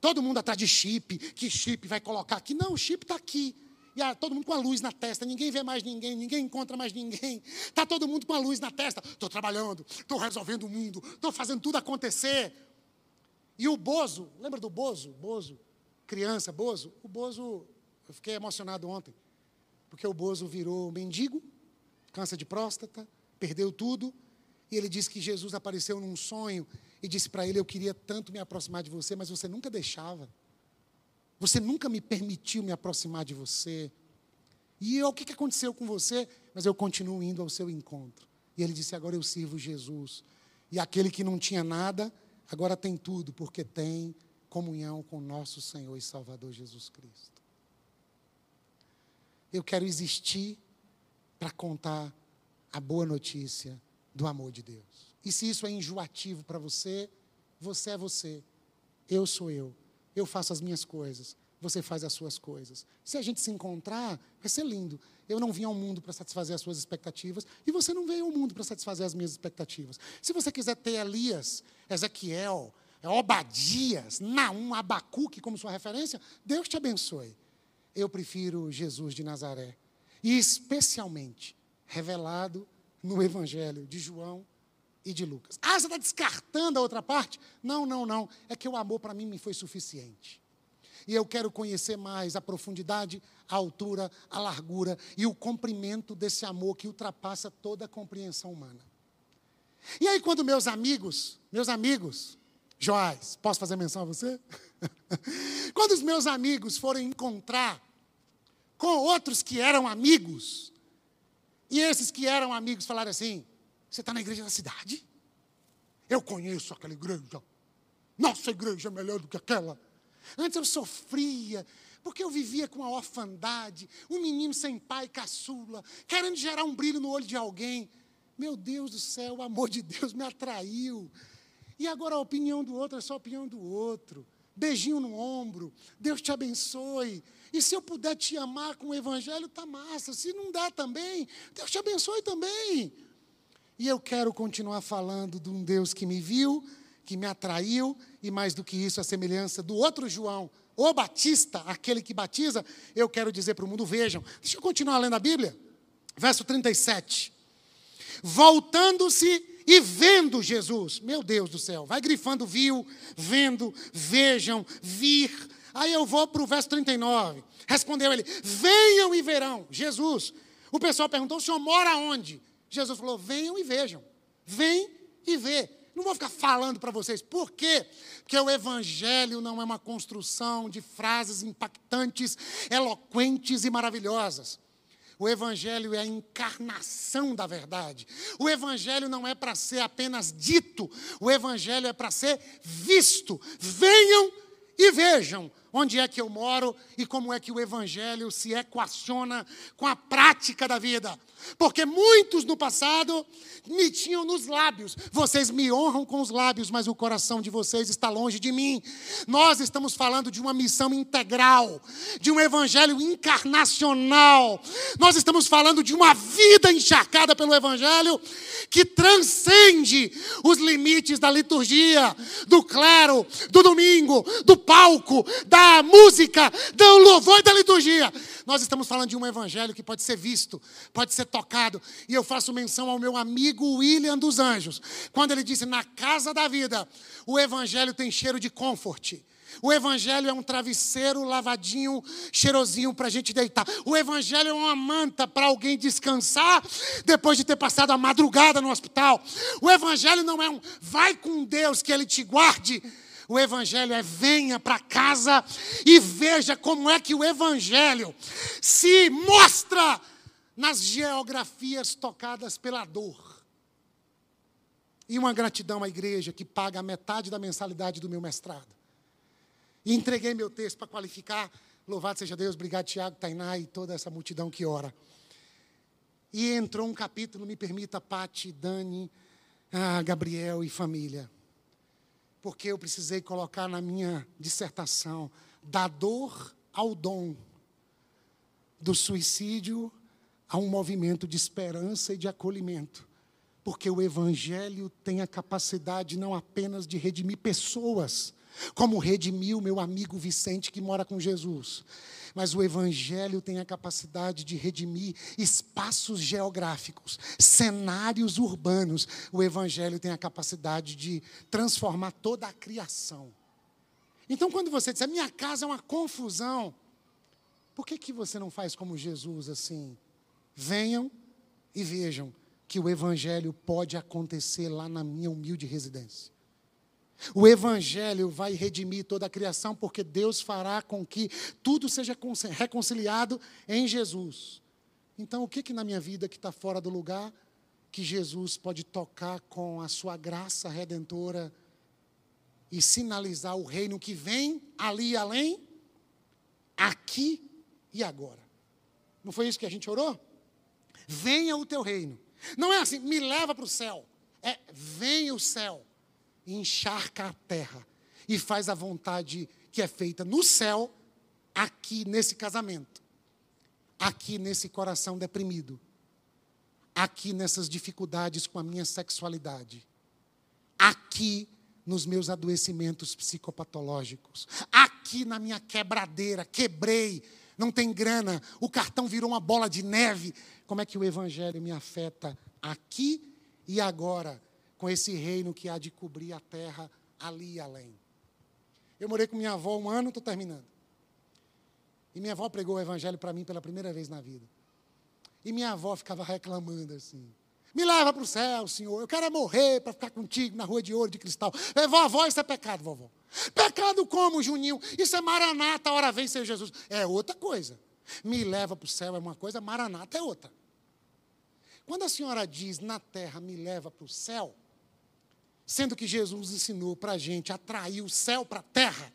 Todo mundo atrás de chip. Que chip vai colocar aqui? Não, o chip está aqui. E ah, todo mundo com a luz na testa, ninguém vê mais ninguém, ninguém encontra mais ninguém. Está todo mundo com a luz na testa. Estou trabalhando, estou resolvendo o mundo, estou fazendo tudo acontecer. E o Bozo, lembra do Bozo? Bozo, criança, Bozo? O Bozo, eu fiquei emocionado ontem, porque o Bozo virou mendigo, câncer de próstata, perdeu tudo, e ele disse que Jesus apareceu num sonho e disse para ele: Eu queria tanto me aproximar de você, mas você nunca deixava. Você nunca me permitiu me aproximar de você. E o que, que aconteceu com você? Mas eu continuo indo ao seu encontro. E ele disse: Agora eu sirvo Jesus. E aquele que não tinha nada, agora tem tudo, porque tem comunhão com nosso Senhor e Salvador Jesus Cristo. Eu quero existir para contar a boa notícia do amor de Deus. E se isso é enjoativo para você, você é você, eu sou eu eu faço as minhas coisas, você faz as suas coisas. Se a gente se encontrar, vai ser lindo. Eu não vim ao mundo para satisfazer as suas expectativas e você não veio ao mundo para satisfazer as minhas expectativas. Se você quiser ter Elias, Ezequiel, Obadias, Naum, Abacuque como sua referência, Deus te abençoe. Eu prefiro Jesus de Nazaré. E especialmente revelado no Evangelho de João e de Lucas. Ah, você está descartando a outra parte? Não, não, não. É que o amor para mim me foi suficiente. E eu quero conhecer mais a profundidade, a altura, a largura e o comprimento desse amor que ultrapassa toda a compreensão humana. E aí, quando meus amigos, meus amigos, Joás, posso fazer menção a você? quando os meus amigos forem encontrar com outros que eram amigos, e esses que eram amigos falaram assim: você está na igreja da cidade? Eu conheço aquela igreja. Nossa igreja é melhor do que aquela. Antes eu sofria, porque eu vivia com a orfandade, um menino sem pai, caçula, querendo gerar um brilho no olho de alguém. Meu Deus do céu, o amor de Deus me atraiu. E agora a opinião do outro é só a opinião do outro. Beijinho no ombro, Deus te abençoe. E se eu puder te amar com o evangelho, tá massa. Se não der também, Deus te abençoe também. E eu quero continuar falando de um Deus que me viu, que me atraiu, e mais do que isso, a semelhança do outro João, o Batista, aquele que batiza, eu quero dizer para o mundo: vejam, deixa eu continuar lendo a Bíblia. Verso 37. Voltando-se e vendo Jesus, meu Deus do céu, vai grifando, viu, vendo, vejam, vir. Aí eu vou para o verso 39. Respondeu ele: Venham e verão. Jesus. O pessoal perguntou: o senhor mora onde? Jesus falou: venham e vejam. Vem e vê. Não vou ficar falando para vocês. Por quê? Porque o Evangelho não é uma construção de frases impactantes, eloquentes e maravilhosas. O Evangelho é a encarnação da verdade. O Evangelho não é para ser apenas dito, o Evangelho é para ser visto. Venham e vejam onde é que eu moro e como é que o Evangelho se equaciona com a prática da vida. Porque muitos no passado me tinham nos lábios. Vocês me honram com os lábios, mas o coração de vocês está longe de mim. Nós estamos falando de uma missão integral, de um evangelho encarnacional. Nós estamos falando de uma vida encharcada pelo evangelho que transcende os limites da liturgia, do clero, do domingo, do palco, da música, do louvor e da liturgia. Nós estamos falando de um evangelho que pode ser visto, pode ser tocado. E eu faço menção ao meu amigo William dos Anjos, quando ele disse: na casa da vida, o evangelho tem cheiro de comfort. O Evangelho é um travesseiro lavadinho, cheirosinho para a gente deitar. O Evangelho é uma manta para alguém descansar depois de ter passado a madrugada no hospital. O Evangelho não é um vai com Deus que Ele te guarde. O Evangelho é venha para casa e veja como é que o Evangelho se mostra nas geografias tocadas pela dor. E uma gratidão à igreja que paga a metade da mensalidade do meu mestrado. E entreguei meu texto para qualificar. Louvado seja Deus, obrigado, Tiago, Tainá e toda essa multidão que ora. E entrou um capítulo, me permita, Pati, Dani, ah, Gabriel e família. Porque eu precisei colocar na minha dissertação da dor ao dom, do suicídio a um movimento de esperança e de acolhimento. Porque o Evangelho tem a capacidade não apenas de redimir pessoas, como redimiu meu amigo Vicente que mora com Jesus. Mas o Evangelho tem a capacidade de redimir espaços geográficos, cenários urbanos. O Evangelho tem a capacidade de transformar toda a criação. Então, quando você diz, a minha casa é uma confusão, por que, que você não faz como Jesus assim? Venham e vejam que o Evangelho pode acontecer lá na minha humilde residência. O Evangelho vai redimir toda a criação, porque Deus fará com que tudo seja reconciliado em Jesus. Então, o que, que na minha vida que está fora do lugar, que Jesus pode tocar com a sua graça redentora e sinalizar o reino que vem ali e além, aqui e agora? Não foi isso que a gente orou? Venha o teu reino. Não é assim, me leva para o céu. É, venha o céu encharca a terra e faz a vontade que é feita no céu, aqui nesse casamento, aqui nesse coração deprimido, aqui nessas dificuldades com a minha sexualidade, aqui nos meus adoecimentos psicopatológicos, aqui na minha quebradeira, quebrei, não tem grana, o cartão virou uma bola de neve. Como é que o evangelho me afeta aqui e agora? Com esse reino que há de cobrir a terra ali e além. Eu morei com minha avó um ano, estou terminando. E minha avó pregou o evangelho para mim pela primeira vez na vida. E minha avó ficava reclamando assim. Me leva para o céu, Senhor. Eu quero é morrer para ficar contigo na rua de ouro de cristal. É, vovó, isso é pecado, vovó. Pecado como, Juninho? Isso é maranata, a hora vem ser Jesus. É outra coisa. Me leva para o céu é uma coisa, maranata é outra. Quando a senhora diz na terra me leva para o céu, Sendo que Jesus ensinou para a gente atrair o céu para a terra.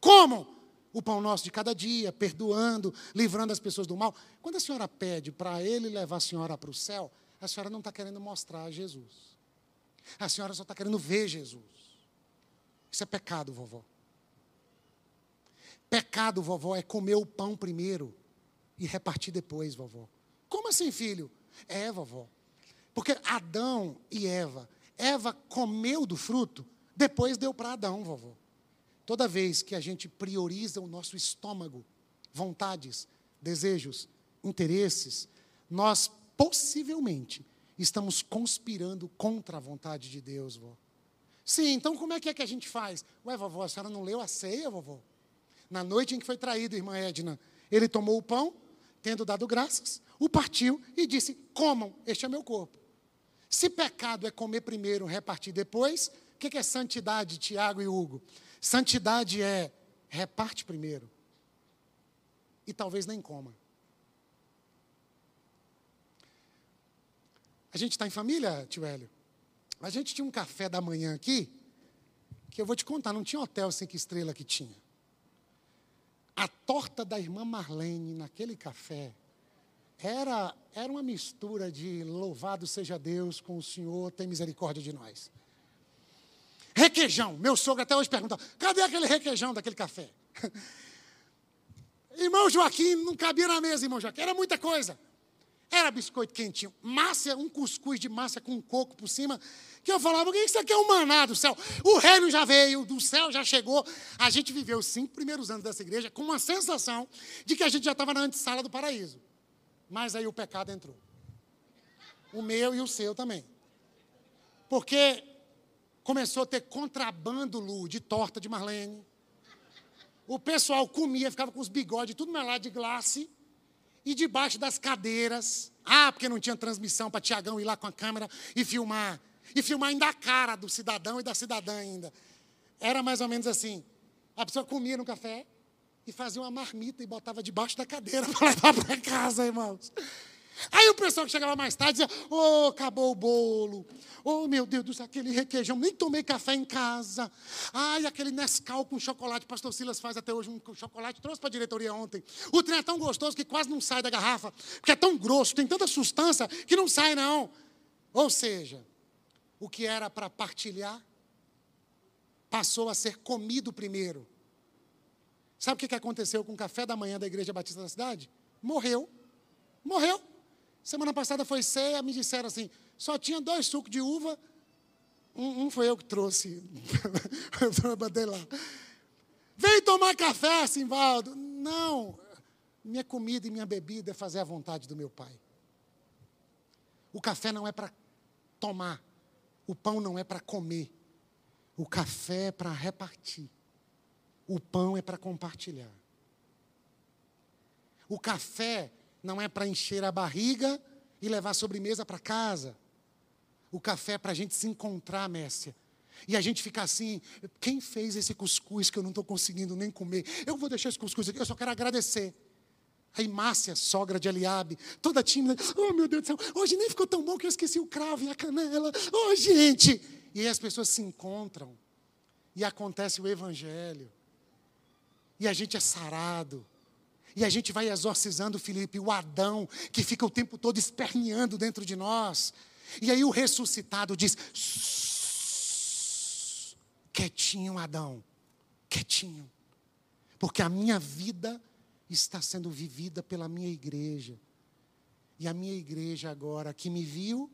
Como? O pão nosso de cada dia, perdoando, livrando as pessoas do mal. Quando a senhora pede para ele levar a senhora para o céu, a senhora não está querendo mostrar Jesus. A senhora só está querendo ver Jesus. Isso é pecado, vovó. Pecado, vovó, é comer o pão primeiro e repartir depois, vovó. Como assim, filho? É, vovó. Porque Adão e Eva Eva comeu do fruto, depois deu para Adão, vovô. Toda vez que a gente prioriza o nosso estômago, vontades, desejos, interesses, nós possivelmente estamos conspirando contra a vontade de Deus, vovô. Sim, então como é que é que a gente faz? Ué, vovó, a senhora não leu a ceia, vovô? Na noite em que foi traído, irmã Edna, ele tomou o pão, tendo dado graças, o partiu e disse: Comam, este é meu corpo. Se pecado é comer primeiro, repartir depois, o que é santidade, Tiago e Hugo? Santidade é reparte primeiro e talvez nem coma. A gente está em família, tio Hélio? A gente tinha um café da manhã aqui, que eu vou te contar, não tinha hotel cinco estrelas que tinha. A torta da irmã Marlene naquele café era, era uma mistura de louvado seja Deus com o Senhor, tem misericórdia de nós. Requeijão. Meu sogro até hoje pergunta: cadê aquele requeijão daquele café? irmão Joaquim, não cabia na mesa, irmão Joaquim. Era muita coisa. Era biscoito quentinho, massa, um cuscuz de massa com um coco por cima, que eu falava, o que isso aqui é um maná do céu? O reino já veio, do céu já chegou. A gente viveu os cinco primeiros anos dessa igreja com uma sensação de que a gente já estava na antessala do paraíso. Mas aí o pecado entrou. O meu e o seu também. Porque começou a ter contrabando, Lu, de torta de Marlene. O pessoal comia, ficava com os bigodes, tudo melado de glace. E debaixo das cadeiras. Ah, porque não tinha transmissão para Tiagão ir lá com a câmera e filmar. E filmar ainda a cara do cidadão e da cidadã ainda. Era mais ou menos assim. A pessoa comia no café, e fazia uma marmita e botava debaixo da cadeira para levar para casa, irmãos. Aí o pessoal que chegava mais tarde dizia: Oh, acabou o bolo. Oh, meu Deus do céu, aquele requeijão. Nem tomei café em casa. Ai, aquele Nescau com chocolate. Pastor Silas faz até hoje um chocolate. Trouxe para a diretoria ontem. O trem é tão gostoso que quase não sai da garrafa. Porque é tão grosso, tem tanta sustância que não sai, não. Ou seja, o que era para partilhar passou a ser comido primeiro Sabe o que aconteceu com o café da manhã da Igreja Batista da cidade? Morreu. Morreu. Semana passada foi ceia, me disseram assim: só tinha dois sucos de uva. Um, um foi eu que trouxe. eu botei lá. Vem tomar café, Simvaldo. Não. Minha comida e minha bebida é fazer a vontade do meu pai. O café não é para tomar. O pão não é para comer. O café é para repartir. O pão é para compartilhar. O café não é para encher a barriga e levar a sobremesa para casa. O café é para a gente se encontrar, Messia. E a gente fica assim, quem fez esse cuscuz que eu não estou conseguindo nem comer? Eu vou deixar esse cuscuz aqui, eu só quero agradecer. Aí Márcia, sogra de Eliabe, toda tímida, oh meu Deus do céu, hoje nem ficou tão bom que eu esqueci o cravo e a canela. Oh, gente! E aí as pessoas se encontram e acontece o evangelho. E a gente é sarado. E a gente vai exorcizando Felipe, o Adão, que fica o tempo todo esperneando dentro de nós. E aí o ressuscitado diz: quietinho, Adão, quietinho. Porque a minha vida está sendo vivida pela minha igreja. E a minha igreja agora, que me viu,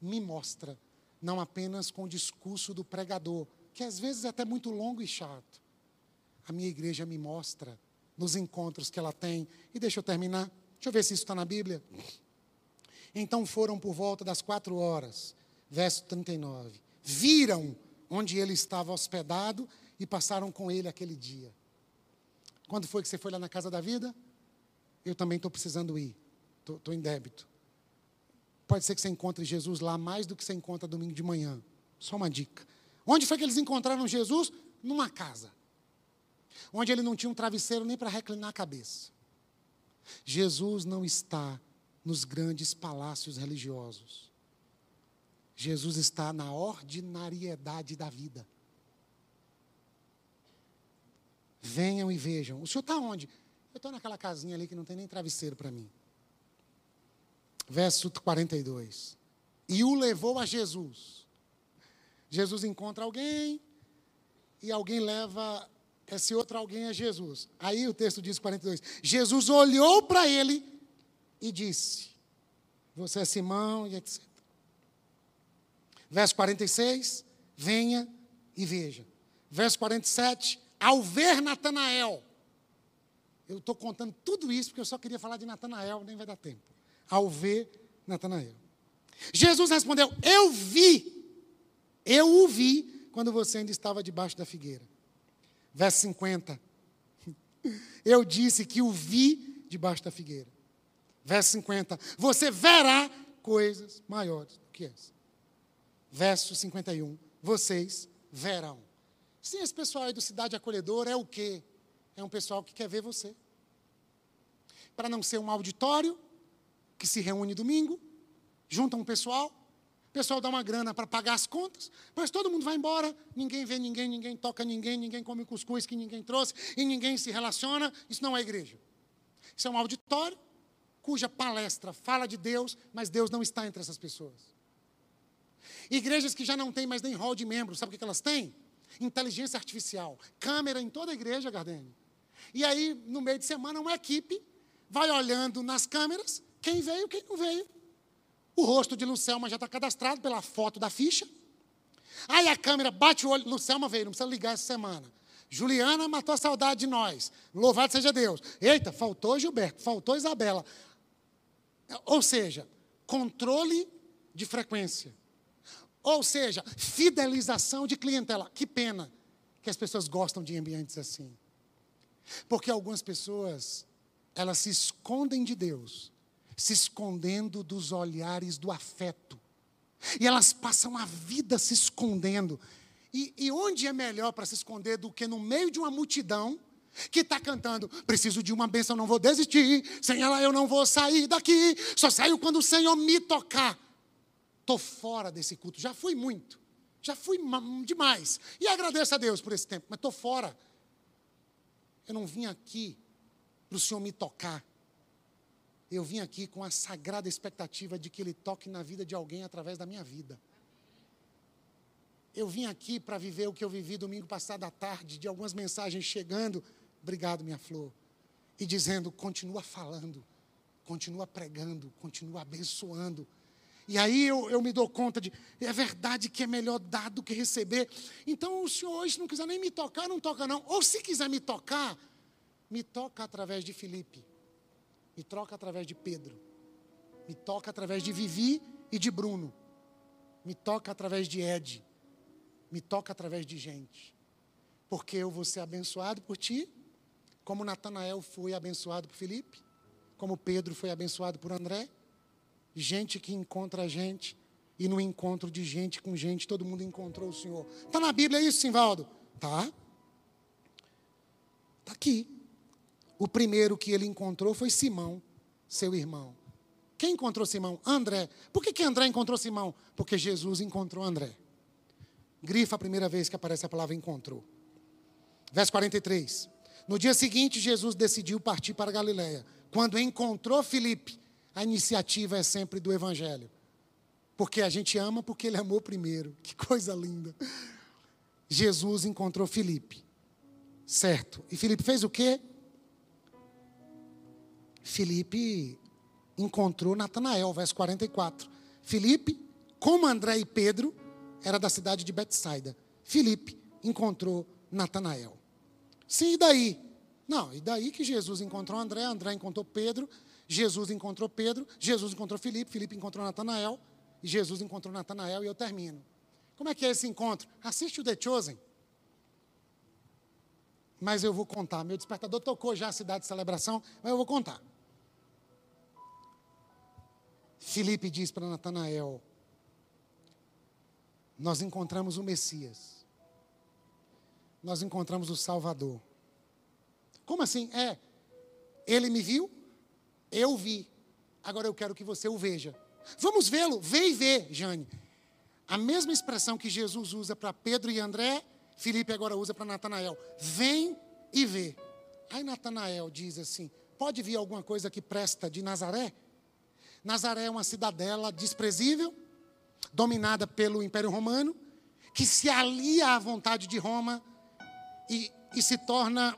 me mostra, não apenas com o discurso do pregador, que às vezes é até muito longo e chato. A minha igreja me mostra nos encontros que ela tem. E deixa eu terminar. Deixa eu ver se isso está na Bíblia. Então foram por volta das quatro horas, verso 39. Viram onde ele estava hospedado e passaram com ele aquele dia. Quando foi que você foi lá na casa da vida? Eu também estou precisando ir. Estou em débito. Pode ser que você encontre Jesus lá mais do que você encontra domingo de manhã. Só uma dica. Onde foi que eles encontraram Jesus? Numa casa onde ele não tinha um travesseiro nem para reclinar a cabeça. Jesus não está nos grandes palácios religiosos. Jesus está na ordinariedade da vida. Venham e vejam. O senhor está onde? Eu estou naquela casinha ali que não tem nem travesseiro para mim. Verso 42. E o levou a Jesus. Jesus encontra alguém, e alguém leva esse outro alguém é Jesus. Aí o texto diz 42. Jesus olhou para ele e disse: Você é Simão e etc. Verso 46, venha e veja. Verso 47, ao ver Natanael. Eu estou contando tudo isso porque eu só queria falar de Natanael, nem vai dar tempo. Ao ver Natanael. Jesus respondeu: Eu vi, eu o vi quando você ainda estava debaixo da figueira. Verso 50. Eu disse que o vi debaixo da figueira. Verso 50. Você verá coisas maiores do que essa. Verso 51. Vocês verão. Sim, esse pessoal aí do Cidade Acolhedora é o quê? É um pessoal que quer ver você. Para não ser um auditório que se reúne domingo, junta um pessoal, o pessoal dá uma grana para pagar as contas, mas todo mundo vai embora, ninguém vê ninguém, ninguém toca ninguém, ninguém come cuscuz que ninguém trouxe e ninguém se relaciona. Isso não é igreja. Isso é um auditório cuja palestra fala de Deus, mas Deus não está entre essas pessoas. Igrejas que já não têm mais nem hall de membros, sabe o que elas têm? Inteligência artificial, câmera em toda a igreja, Gardene. E aí, no meio de semana, uma equipe vai olhando nas câmeras quem veio, quem não veio. O rosto de Lucelma já está cadastrado pela foto da ficha. Aí a câmera bate o olho. Lucelma veio, não precisa ligar essa semana. Juliana matou a saudade de nós. Louvado seja Deus. Eita, faltou Gilberto, faltou Isabela. Ou seja, controle de frequência. Ou seja, fidelização de clientela. Que pena que as pessoas gostam de ambientes assim. Porque algumas pessoas, elas se escondem de Deus se escondendo dos olhares do afeto. E elas passam a vida se escondendo. E, e onde é melhor para se esconder do que no meio de uma multidão que está cantando: preciso de uma bênção, não vou desistir, sem ela eu não vou sair daqui, só saio quando o Senhor me tocar. Estou fora desse culto, já fui muito, já fui demais. E agradeço a Deus por esse tempo, mas estou fora. Eu não vim aqui para o Senhor me tocar eu vim aqui com a sagrada expectativa de que Ele toque na vida de alguém através da minha vida. Eu vim aqui para viver o que eu vivi domingo passado à tarde, de algumas mensagens chegando, obrigado, minha flor, e dizendo: continua falando, continua pregando, continua abençoando. E aí eu, eu me dou conta de, é verdade que é melhor dar do que receber. Então o Senhor hoje não quiser nem me tocar, não toca não. Ou se quiser me tocar, me toca através de Felipe. Me troca através de Pedro. Me toca através de Vivi e de Bruno. Me toca através de Ed. Me toca através de gente. Porque eu vou ser abençoado por ti, como Natanael foi abençoado por Felipe, como Pedro foi abençoado por André. Gente que encontra a gente e no encontro de gente com gente, todo mundo encontrou o Senhor. Está na Bíblia isso, Simvaldo? Tá. Está aqui. O primeiro que ele encontrou foi Simão, seu irmão. Quem encontrou Simão? André. Por que, que André encontrou Simão? Porque Jesus encontrou André. Grifa a primeira vez que aparece a palavra encontrou. Verso 43. No dia seguinte, Jesus decidiu partir para Galiléia. Quando encontrou Filipe, a iniciativa é sempre do Evangelho. Porque a gente ama porque ele amou primeiro. Que coisa linda. Jesus encontrou Filipe. Certo. E Filipe fez o quê? Filipe encontrou Natanael, verso 44. Filipe, como André e Pedro, era da cidade de Betsaida. Filipe encontrou Natanael. Sim, e daí? Não, e daí que Jesus encontrou André, André encontrou Pedro, Jesus encontrou Pedro, Jesus encontrou Filipe, Filipe encontrou Natanael, e Jesus encontrou Natanael, e eu termino. Como é que é esse encontro? Assiste o The Chosen. Mas eu vou contar. Meu despertador tocou já a cidade de celebração, mas eu vou contar. Filipe diz para Natanael: Nós encontramos o Messias. Nós encontramos o Salvador. Como assim? É, ele me viu, eu vi. Agora eu quero que você o veja. Vamos vê-lo, vê e vê, Jane. A mesma expressão que Jesus usa para Pedro e André, Felipe agora usa para Natanael. Vem e vê. Aí Natanael diz assim: pode vir alguma coisa que presta de Nazaré? Nazaré é uma cidadela desprezível, dominada pelo Império Romano, que se alia à vontade de Roma e, e se torna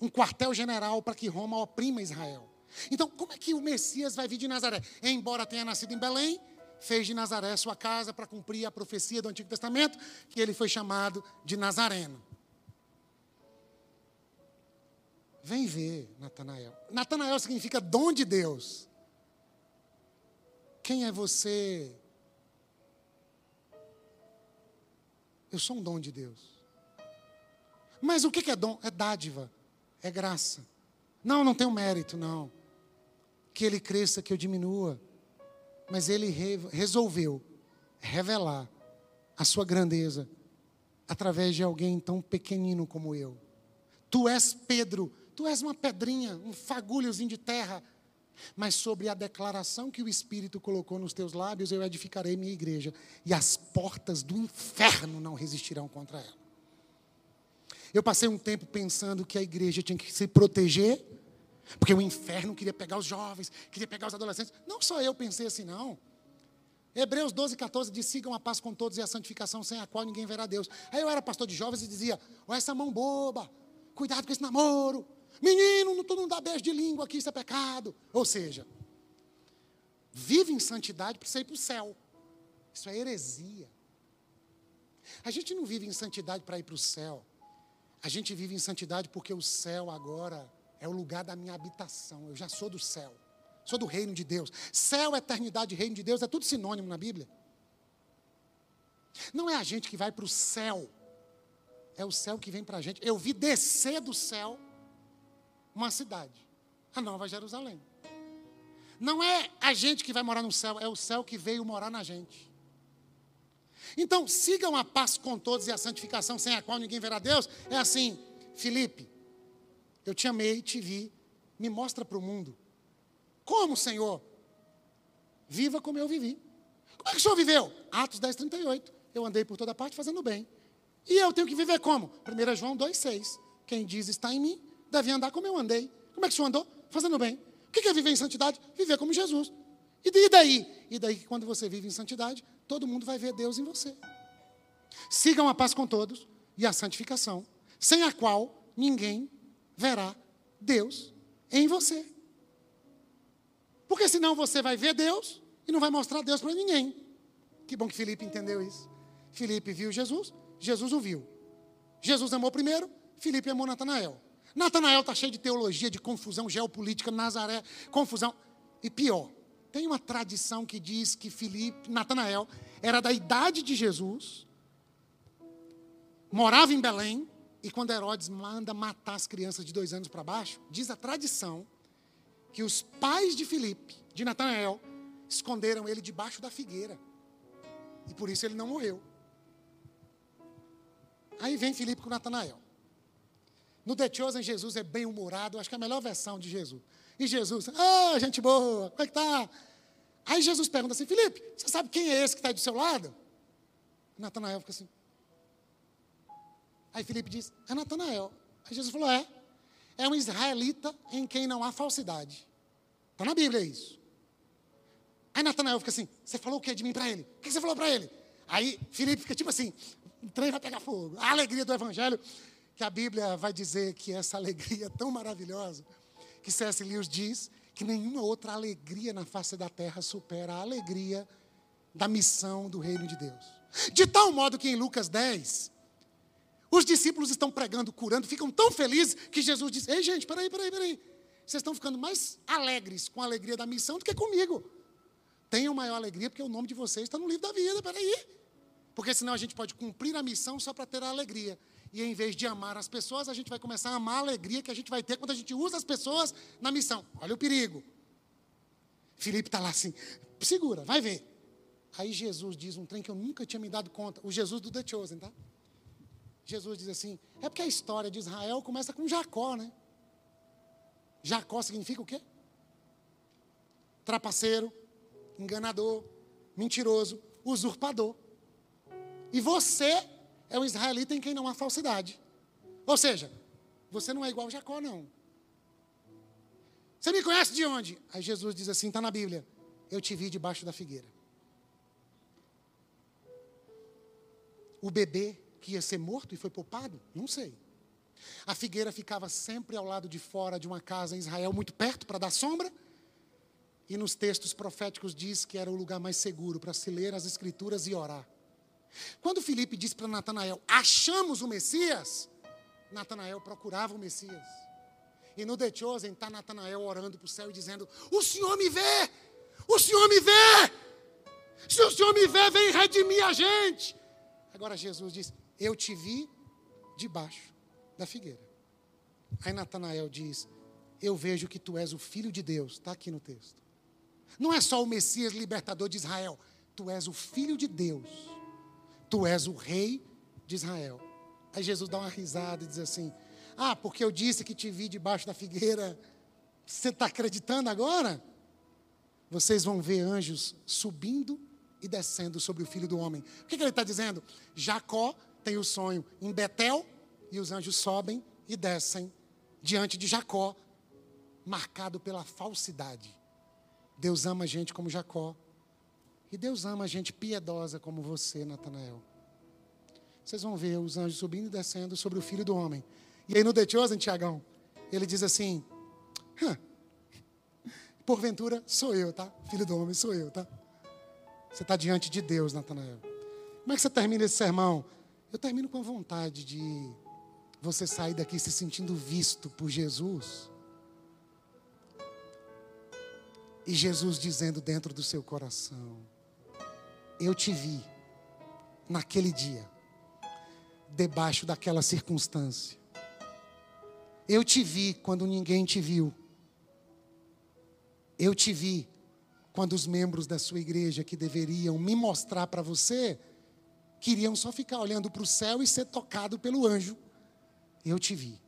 um quartel-general para que Roma oprima Israel. Então, como é que o Messias vai vir de Nazaré? Embora tenha nascido em Belém, fez de Nazaré sua casa para cumprir a profecia do Antigo Testamento, que ele foi chamado de Nazareno. Vem ver, Natanael. Natanael significa dom de Deus. Quem é você? Eu sou um dom de Deus. Mas o que é dom? É dádiva é graça. Não, não tenho mérito, não. Que ele cresça, que eu diminua. Mas ele re resolveu revelar a sua grandeza através de alguém tão pequenino como eu. Tu és Pedro, tu és uma pedrinha, um fagulhozinho de terra. Mas sobre a declaração que o Espírito colocou nos teus lábios, eu edificarei minha igreja, e as portas do inferno não resistirão contra ela. Eu passei um tempo pensando que a igreja tinha que se proteger, porque o inferno queria pegar os jovens, queria pegar os adolescentes. Não só eu pensei assim, não. Hebreus 12, 14 diz: sigam a paz com todos e a santificação, sem a qual ninguém verá Deus. Aí eu era pastor de jovens e dizia: olha essa mão boba, cuidado com esse namoro. Menino, tu não dá beijo de língua aqui, isso é pecado. Ou seja, vive em santidade para você ir para o céu. Isso é heresia. A gente não vive em santidade para ir para o céu. A gente vive em santidade porque o céu agora é o lugar da minha habitação. Eu já sou do céu. Sou do reino de Deus. Céu, eternidade, reino de Deus é tudo sinônimo na Bíblia. Não é a gente que vai para o céu. É o céu que vem para a gente. Eu vi descer do céu uma cidade, a Nova Jerusalém. Não é a gente que vai morar no céu, é o céu que veio morar na gente. Então, sigam a paz com todos e a santificação, sem a qual ninguém verá Deus. É assim, Felipe, eu te amei, te vi, me mostra para o mundo. Como, Senhor? Viva como eu vivi. Como é que o Senhor viveu? Atos 10, 38. Eu andei por toda parte fazendo bem. E eu tenho que viver como? 1 João 2,6. Quem diz está em mim, deve andar como eu andei. Como é que o Senhor andou? Fazendo bem. O que é viver em santidade? Viver como Jesus. E daí? E daí que quando você vive em santidade, todo mundo vai ver Deus em você. Sigam a paz com todos e a santificação, sem a qual ninguém verá Deus em você. Porque senão você vai ver Deus e não vai mostrar Deus para ninguém. Que bom que Felipe entendeu isso. Felipe viu Jesus, Jesus o viu. Jesus amou primeiro, Felipe amou Natanael. Natanael está cheio de teologia, de confusão geopolítica, Nazaré, confusão. E pior, tem uma tradição que diz que Filipe, Natanael, era da idade de Jesus, morava em Belém, e quando Herodes manda matar as crianças de dois anos para baixo, diz a tradição que os pais de Filipe, de Natanael, esconderam ele debaixo da figueira. E por isso ele não morreu. Aí vem Filipe com Natanael. No The Chosen, Jesus é bem humorado, acho que é a melhor versão de Jesus. E Jesus, ah, gente boa, como é que tá? Aí Jesus pergunta assim: Felipe, você sabe quem é esse que está do seu lado? Natanael fica assim. Aí Felipe diz: É Natanael. Aí Jesus falou: É. É um israelita em quem não há falsidade. Está na Bíblia isso. Aí Natanael fica assim: Você falou o que de mim para ele? O que você falou para ele? Aí Felipe fica tipo assim: O trem vai pegar fogo. A alegria do Evangelho, que a Bíblia vai dizer que essa alegria é tão maravilhosa, que C.S. Lewis diz que nenhuma outra alegria na face da terra supera a alegria da missão do reino de Deus. De tal modo que em Lucas 10, os discípulos estão pregando, curando, ficam tão felizes que Jesus diz: Ei, gente, peraí, peraí, peraí. Vocês estão ficando mais alegres com a alegria da missão do que comigo. Tenham maior alegria porque o nome de vocês está no livro da vida, peraí. Porque senão a gente pode cumprir a missão só para ter a alegria. E em vez de amar as pessoas, a gente vai começar a amar a alegria que a gente vai ter quando a gente usa as pessoas na missão. Olha o perigo. Felipe está lá assim, segura, vai ver. Aí Jesus diz um trem que eu nunca tinha me dado conta. O Jesus do The Chosen, tá? Jesus diz assim: é porque a história de Israel começa com Jacó, né? Jacó significa o quê? Trapaceiro, enganador, mentiroso, usurpador. E você é um israelita em quem não há falsidade. Ou seja, você não é igual a Jacó, não. Você me conhece de onde? Aí Jesus diz assim: está na Bíblia. Eu te vi debaixo da figueira. O bebê que ia ser morto e foi poupado? Não sei. A figueira ficava sempre ao lado de fora de uma casa em Israel, muito perto, para dar sombra. E nos textos proféticos diz que era o lugar mais seguro para se ler as escrituras e orar. Quando Felipe disse para Natanael: Achamos o Messias, Natanael procurava o Messias. E no The Chosen está Natanael orando para o céu e dizendo: O Senhor me vê! O Senhor me vê! Se o Senhor me vê, vem redimir a gente. Agora Jesus diz: Eu te vi debaixo da figueira. Aí Natanael diz: Eu vejo que tu és o filho de Deus. Está aqui no texto. Não é só o Messias libertador de Israel. Tu és o filho de Deus Tu és o rei de Israel. Aí Jesus dá uma risada e diz assim: Ah, porque eu disse que te vi debaixo da figueira, você está acreditando agora? Vocês vão ver anjos subindo e descendo sobre o filho do homem. O que, que ele está dizendo? Jacó tem o sonho em Betel e os anjos sobem e descem diante de Jacó, marcado pela falsidade. Deus ama a gente como Jacó, e Deus ama a gente piedosa como você, Natanael. Vocês vão ver os anjos subindo e descendo sobre o filho do homem. E aí no The Chosen, Tiagão, ele diz assim: Porventura sou eu, tá? Filho do homem sou eu, tá? Você está diante de Deus, Natanael. Como é que você termina esse sermão? Eu termino com a vontade de você sair daqui se sentindo visto por Jesus. E Jesus dizendo dentro do seu coração: eu te vi naquele dia, debaixo daquela circunstância. Eu te vi quando ninguém te viu. Eu te vi quando os membros da sua igreja que deveriam me mostrar para você queriam só ficar olhando para o céu e ser tocado pelo anjo. Eu te vi.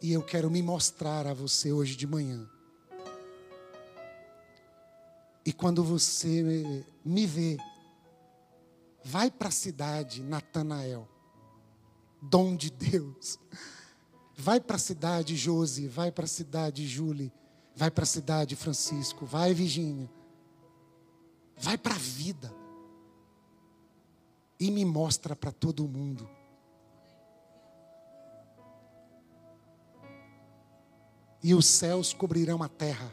E eu quero me mostrar a você hoje de manhã. E quando você me vê, vai para a cidade, Natanael, dom de Deus. Vai para a cidade, Josi, vai para a cidade, Julie, vai para a cidade, Francisco, vai, Virgínia. Vai para a vida. E me mostra para todo mundo. E os céus cobrirão a terra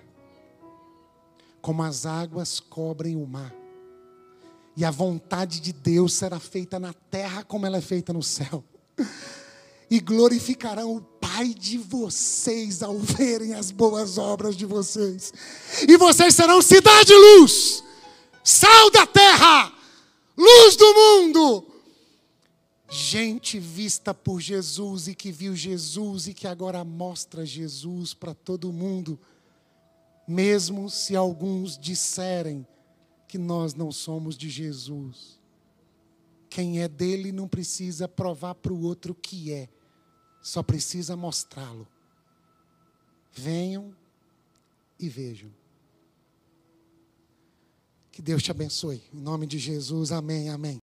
como as águas cobrem o mar. E a vontade de Deus será feita na terra como ela é feita no céu. E glorificarão o Pai de vocês ao verem as boas obras de vocês. E vocês serão cidade luz, sal da terra, luz do mundo. Gente vista por Jesus e que viu Jesus e que agora mostra Jesus para todo mundo mesmo se alguns disserem que nós não somos de Jesus. Quem é dele não precisa provar para o outro que é, só precisa mostrá-lo. Venham e vejam. Que Deus te abençoe. Em nome de Jesus, amém, amém.